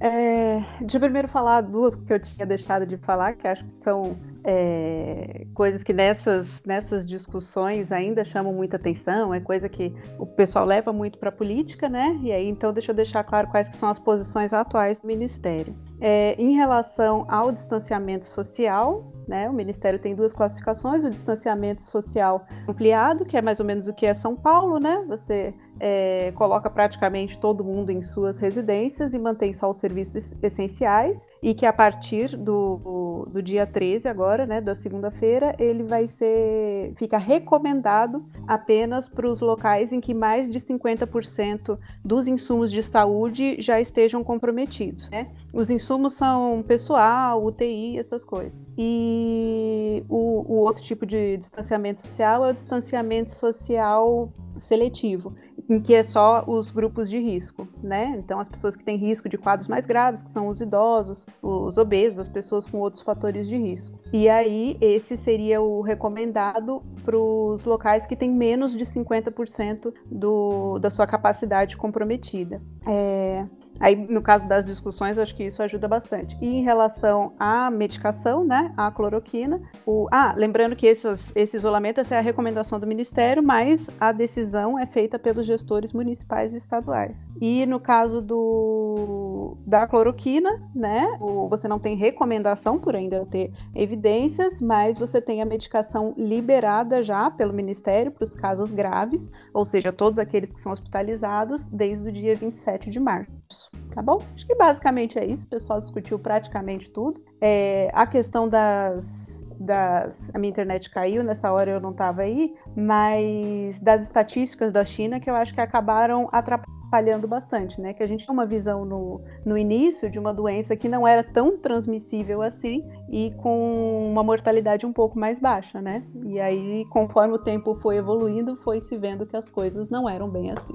é, eu primeiro falar duas que eu tinha deixado de falar, que acho que são é, coisas que nessas, nessas discussões ainda chamam muita atenção, é coisa que o pessoal leva muito para a política, né? E aí, então, deixa eu deixar claro quais são as posições atuais do Ministério. É, em relação ao distanciamento social, né? O Ministério tem duas classificações: o distanciamento social ampliado, que é mais ou menos o que é São Paulo, né? Você é, coloca praticamente todo mundo em suas residências e mantém só os serviços essenciais, e que a partir do, do dia 13 agora, né, da segunda-feira, ele vai ser, fica recomendado apenas para os locais em que mais de 50% dos insumos de saúde já estejam comprometidos, né? Os insumos são pessoal, UTI, essas coisas. E o, o outro tipo de distanciamento social é o distanciamento social seletivo, em que é só os grupos de risco, né? Então, as pessoas que têm risco de quadros mais graves, que são os idosos, os obesos, as pessoas com outros fatores de risco. E aí, esse seria o recomendado para os locais que têm menos de 50% do, da sua capacidade comprometida. É, Aí, no caso das discussões, acho que isso ajuda bastante. E em relação à medicação, né, a cloroquina, o... ah, lembrando que esses, esse isolamento essa é a recomendação do Ministério, mas a decisão é feita pelos gestores municipais e estaduais. E no caso do da cloroquina, né, o... você não tem recomendação por ainda ter evidências, mas você tem a medicação liberada já pelo Ministério para os casos graves, ou seja, todos aqueles que são hospitalizados desde o dia 27 de março tá bom? Acho que basicamente é isso, o pessoal discutiu praticamente tudo. É, a questão das, das. A minha internet caiu, nessa hora eu não estava aí, mas das estatísticas da China que eu acho que acabaram atrapalhando bastante, né? Que a gente tinha uma visão no, no início de uma doença que não era tão transmissível assim e com uma mortalidade um pouco mais baixa, né? E aí, conforme o tempo foi evoluindo, foi se vendo que as coisas não eram bem assim.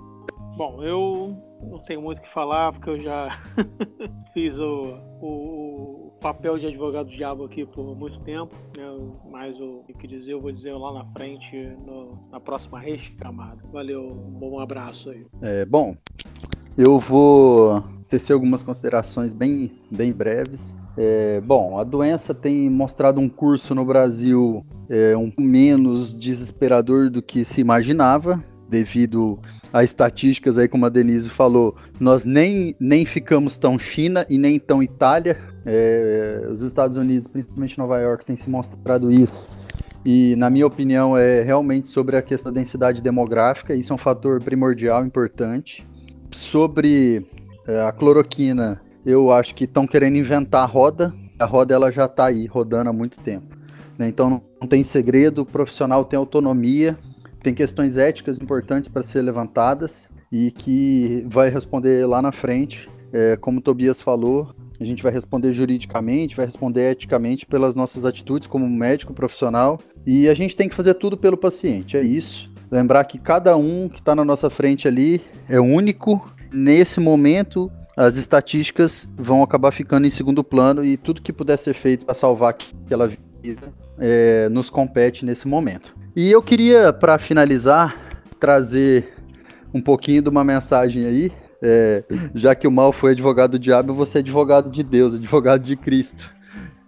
Bom, eu não tenho muito o que falar, porque eu já fiz o, o, papel de advogado do diabo aqui por muito tempo. Né? Mas o que dizer, eu vou dizer lá na frente, no, na próxima recamada. Valeu, um bom abraço aí. É, bom, eu vou tecer algumas considerações bem, bem breves. É, bom, a doença tem mostrado um curso no Brasil é, um menos desesperador do que se imaginava devido a estatísticas aí, como a Denise falou, nós nem, nem ficamos tão China e nem tão Itália. É, os Estados Unidos, principalmente Nova York, tem se mostrado isso. E, na minha opinião, é realmente sobre a questão da densidade demográfica. Isso é um fator primordial, importante. Sobre é, a cloroquina, eu acho que estão querendo inventar a roda. A roda ela já está aí, rodando há muito tempo. Né? Então, não tem segredo, o profissional tem autonomia tem questões éticas importantes para ser levantadas e que vai responder lá na frente. É, como o Tobias falou, a gente vai responder juridicamente, vai responder eticamente pelas nossas atitudes como médico profissional e a gente tem que fazer tudo pelo paciente, é isso. Lembrar que cada um que está na nossa frente ali é único. Nesse momento, as estatísticas vão acabar ficando em segundo plano e tudo que puder ser feito para salvar aquela vida é, nos compete nesse momento. E eu queria, para finalizar, trazer um pouquinho de uma mensagem aí. É, já que o mal foi advogado do diabo, você é advogado de Deus, advogado de Cristo.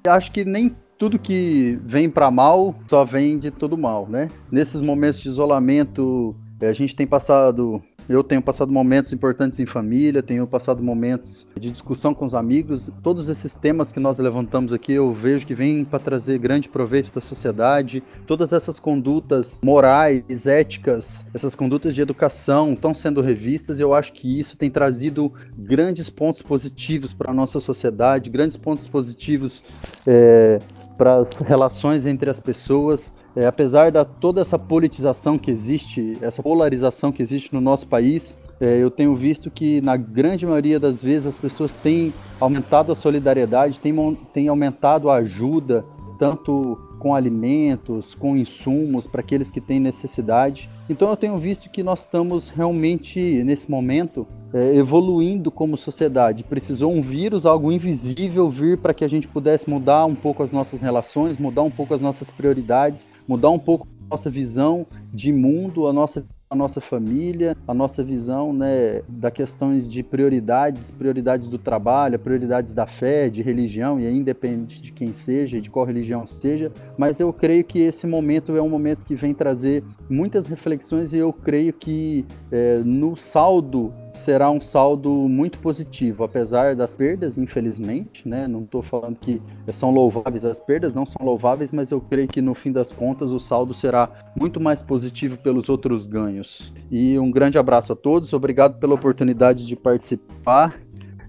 Acho que nem tudo que vem para mal só vem de todo mal, né? Nesses momentos de isolamento A gente tem passado eu tenho passado momentos importantes em família, tenho passado momentos de discussão com os amigos. Todos esses temas que nós levantamos aqui, eu vejo que vêm para trazer grande proveito da sociedade. Todas essas condutas morais, éticas, essas condutas de educação estão sendo revistas eu acho que isso tem trazido grandes pontos positivos para a nossa sociedade, grandes pontos positivos é, para as relações entre as pessoas. É, apesar de toda essa politização que existe, essa polarização que existe no nosso país, é, eu tenho visto que na grande maioria das vezes as pessoas têm aumentado a solidariedade, têm, têm aumentado a ajuda, tanto com alimentos, com insumos para aqueles que têm necessidade. Então eu tenho visto que nós estamos realmente nesse momento é, evoluindo como sociedade. Precisou um vírus, algo invisível, vir para que a gente pudesse mudar um pouco as nossas relações, mudar um pouco as nossas prioridades, mudar um pouco a nossa visão de mundo, a nossa a nossa família, a nossa visão né, da questões de prioridades, prioridades do trabalho, prioridades da fé, de religião, e aí independente de quem seja, de qual religião seja, mas eu creio que esse momento é um momento que vem trazer muitas reflexões e eu creio que é, no saldo será um saldo muito positivo, apesar das perdas, infelizmente, né? Não estou falando que são louváveis as perdas, não são louváveis, mas eu creio que no fim das contas o saldo será muito mais positivo pelos outros ganhos. E um grande abraço a todos, obrigado pela oportunidade de participar.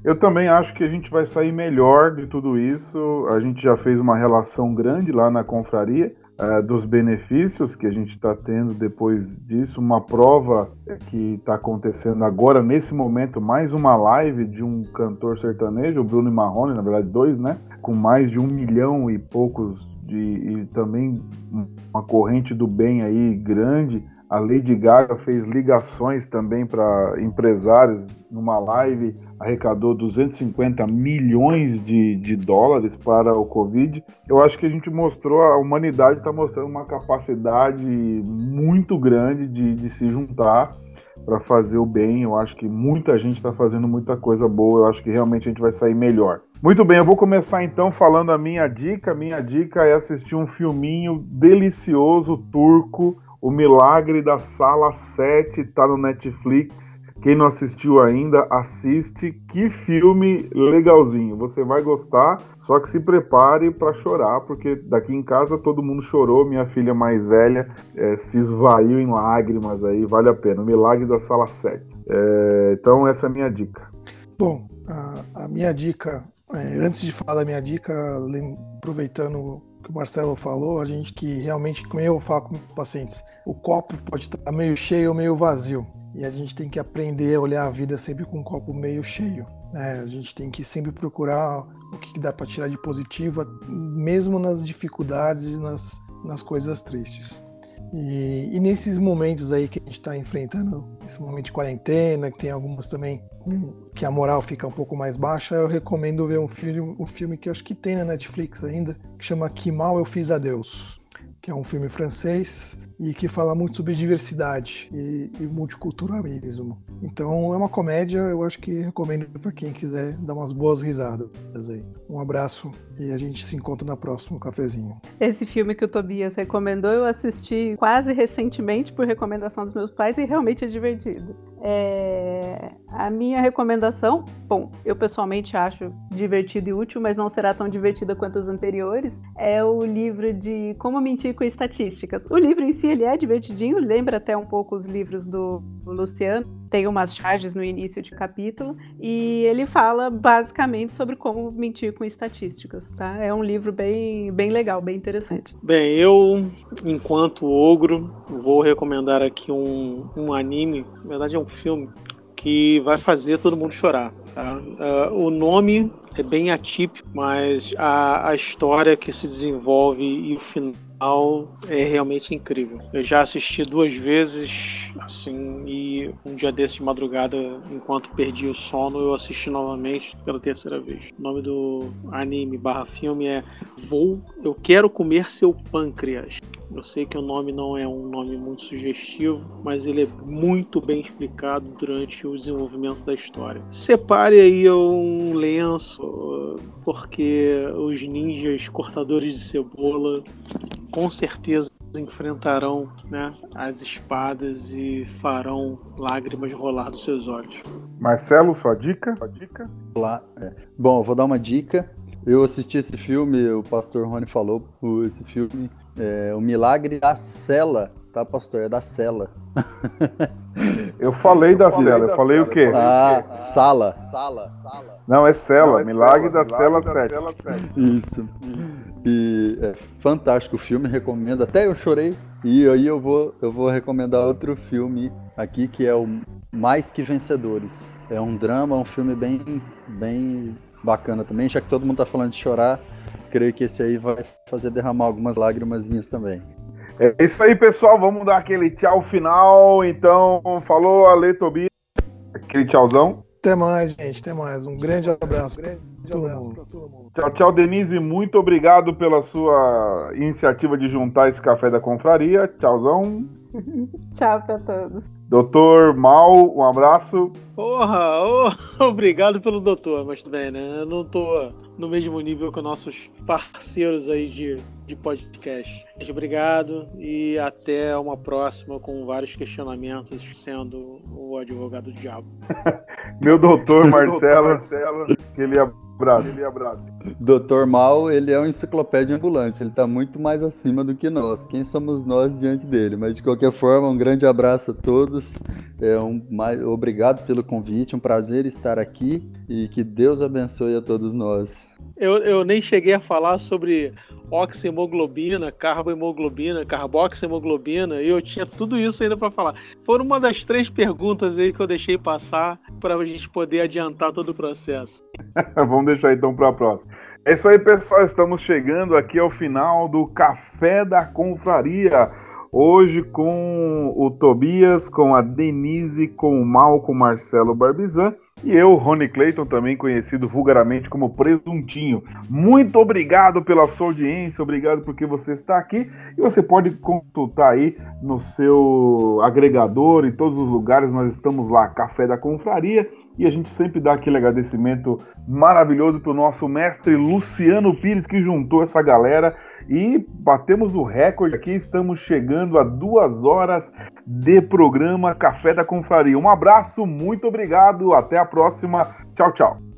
Eu também acho que a gente vai sair melhor de tudo isso. A gente já fez uma relação grande lá na confraria uh, dos benefícios que a gente está tendo depois disso, uma prova que está acontecendo agora, nesse momento, mais uma live de um cantor sertanejo, o Bruno Marrone, na verdade dois, né? Com mais de um milhão e poucos de, e também uma corrente do bem aí grande. A Lady Gaga fez ligações também para empresários numa live arrecadou 250 milhões de, de dólares para o Covid. Eu acho que a gente mostrou, a humanidade está mostrando uma capacidade muito grande de, de se juntar para fazer o bem. Eu acho que muita gente está fazendo muita coisa boa. Eu acho que realmente a gente vai sair melhor. Muito bem, eu vou começar então falando a minha dica. Minha dica é assistir um filminho delicioso turco, O Milagre da Sala 7, está no Netflix. Quem não assistiu ainda, assiste. Que filme legalzinho. Você vai gostar, só que se prepare para chorar, porque daqui em casa todo mundo chorou. Minha filha mais velha é, se esvaiu em lágrimas aí. Vale a pena. O Milagre da Sala 7. É, então, essa é a minha dica. Bom, a, a minha dica, é, antes de falar da minha dica, aproveitando que o Marcelo falou, a gente que realmente, como eu falo com pacientes, o copo pode estar meio cheio ou meio vazio. E a gente tem que aprender a olhar a vida sempre com um copo meio cheio. Né? A gente tem que sempre procurar o que dá para tirar de positivo, mesmo nas dificuldades e nas, nas coisas tristes. E, e, nesses momentos aí que a gente está enfrentando, esse momento de quarentena, que tem algumas também que a moral fica um pouco mais baixa, eu recomendo ver um filme, um filme que acho que tem na Netflix ainda, que chama Que Mal Eu Fiz a Deus, que é um filme francês e que fala muito sobre diversidade e, e, multiculturalismo. Então é uma comédia, eu acho que recomendo para quem quiser dar umas boas risadas aí. Um abraço e a gente se encontra na próxima cafezinho. Esse filme que o Tobias recomendou eu assisti quase recentemente por recomendação dos meus pais e realmente é divertido. É... A minha recomendação, bom, eu pessoalmente acho divertido e útil, mas não será tão divertida quanto as anteriores, é o livro de Como Mentir com Estatísticas. O livro em si ele é divertidinho, lembra até um pouco os livros do, do Luciano, tem umas charges no início de capítulo, e ele fala basicamente sobre como mentir com estatísticas, tá? É um livro bem, bem legal, bem interessante. Bem, eu, enquanto ogro, vou recomendar aqui um, um anime, na verdade é um filme, que vai fazer todo mundo chorar. Tá? Uh, o nome é bem atípico, mas a, a história que se desenvolve e o final é realmente incrível. Eu já assisti duas vezes, assim, e um dia desse de madrugada, enquanto perdi o sono, eu assisti novamente pela terceira vez. O nome do anime barra filme é Vou, Eu Quero Comer Seu Pâncreas. Eu sei que o nome não é um nome muito sugestivo, mas ele é muito bem explicado durante o desenvolvimento da história. Separe aí um lenço, porque os ninjas cortadores de cebola com certeza enfrentarão né, as espadas e farão lágrimas rolar dos seus olhos. Marcelo, sua dica? Sua dica? Lá, é. Bom, eu vou dar uma dica. Eu assisti esse filme, o pastor Rony falou esse filme, é, O Milagre da Cela, tá, pastor? É da Cela. Eu falei eu da falei cela, da eu falei cela, o quê? Ah, ah, sala. Sala, sala. Não, é cela, Não, é Milagre, cela, da, cela da Cela 7. Isso. Isso. E é fantástico o filme, recomendo. Até eu chorei. E aí eu vou, eu vou recomendar outro filme aqui que é o Mais Que Vencedores. É um drama, um filme bem, bem bacana também, já que todo mundo tá falando de chorar, creio que esse aí vai fazer derramar algumas lágrimas também. É isso aí, pessoal. Vamos dar aquele tchau final. Então, falou, Ale Tobias. Aquele tchauzão. Até mais, gente. Até mais. Um grande abraço. Um grande abraço para todo mundo. Tchau, tchau, Denise. Muito obrigado pela sua iniciativa de juntar esse café da confraria. Tchauzão. Tchau para todos. Doutor Mal, um abraço. Porra, oh, obrigado pelo doutor, mas tudo bem, né? Eu não tô no mesmo nível que nossos parceiros aí de, de podcast. Mas obrigado e até uma próxima com vários questionamentos sendo o advogado do diabo. Meu doutor Marcelo, Marcelo aquele abraço. Aquele abraço. Doutor Mal, ele é um enciclopédia ambulante, ele está muito mais acima do que nós. Quem somos nós diante dele? Mas de qualquer forma, um grande abraço a todos. É um, mais, obrigado pelo convite, um prazer estar aqui e que Deus abençoe a todos nós. Eu, eu nem cheguei a falar sobre oxihemoglobina, carbohemoglobina, carboxhemoglobina, e eu tinha tudo isso ainda para falar. Foram uma das três perguntas aí que eu deixei passar para a gente poder adiantar todo o processo. Vamos deixar então para a próxima. É isso aí, pessoal. Estamos chegando aqui ao final do Café da Confraria. Hoje com o Tobias, com a Denise, com o Mal, com Marcelo Barbizan e eu, Rony Clayton, também conhecido vulgarmente como Presuntinho. Muito obrigado pela sua audiência, obrigado porque você está aqui e você pode consultar aí no seu agregador, em todos os lugares, nós estamos lá, Café da Confraria. E a gente sempre dá aquele agradecimento maravilhoso para o nosso mestre Luciano Pires, que juntou essa galera e batemos o recorde aqui. Estamos chegando a duas horas de programa Café da Confraria. Um abraço, muito obrigado, até a próxima. Tchau, tchau.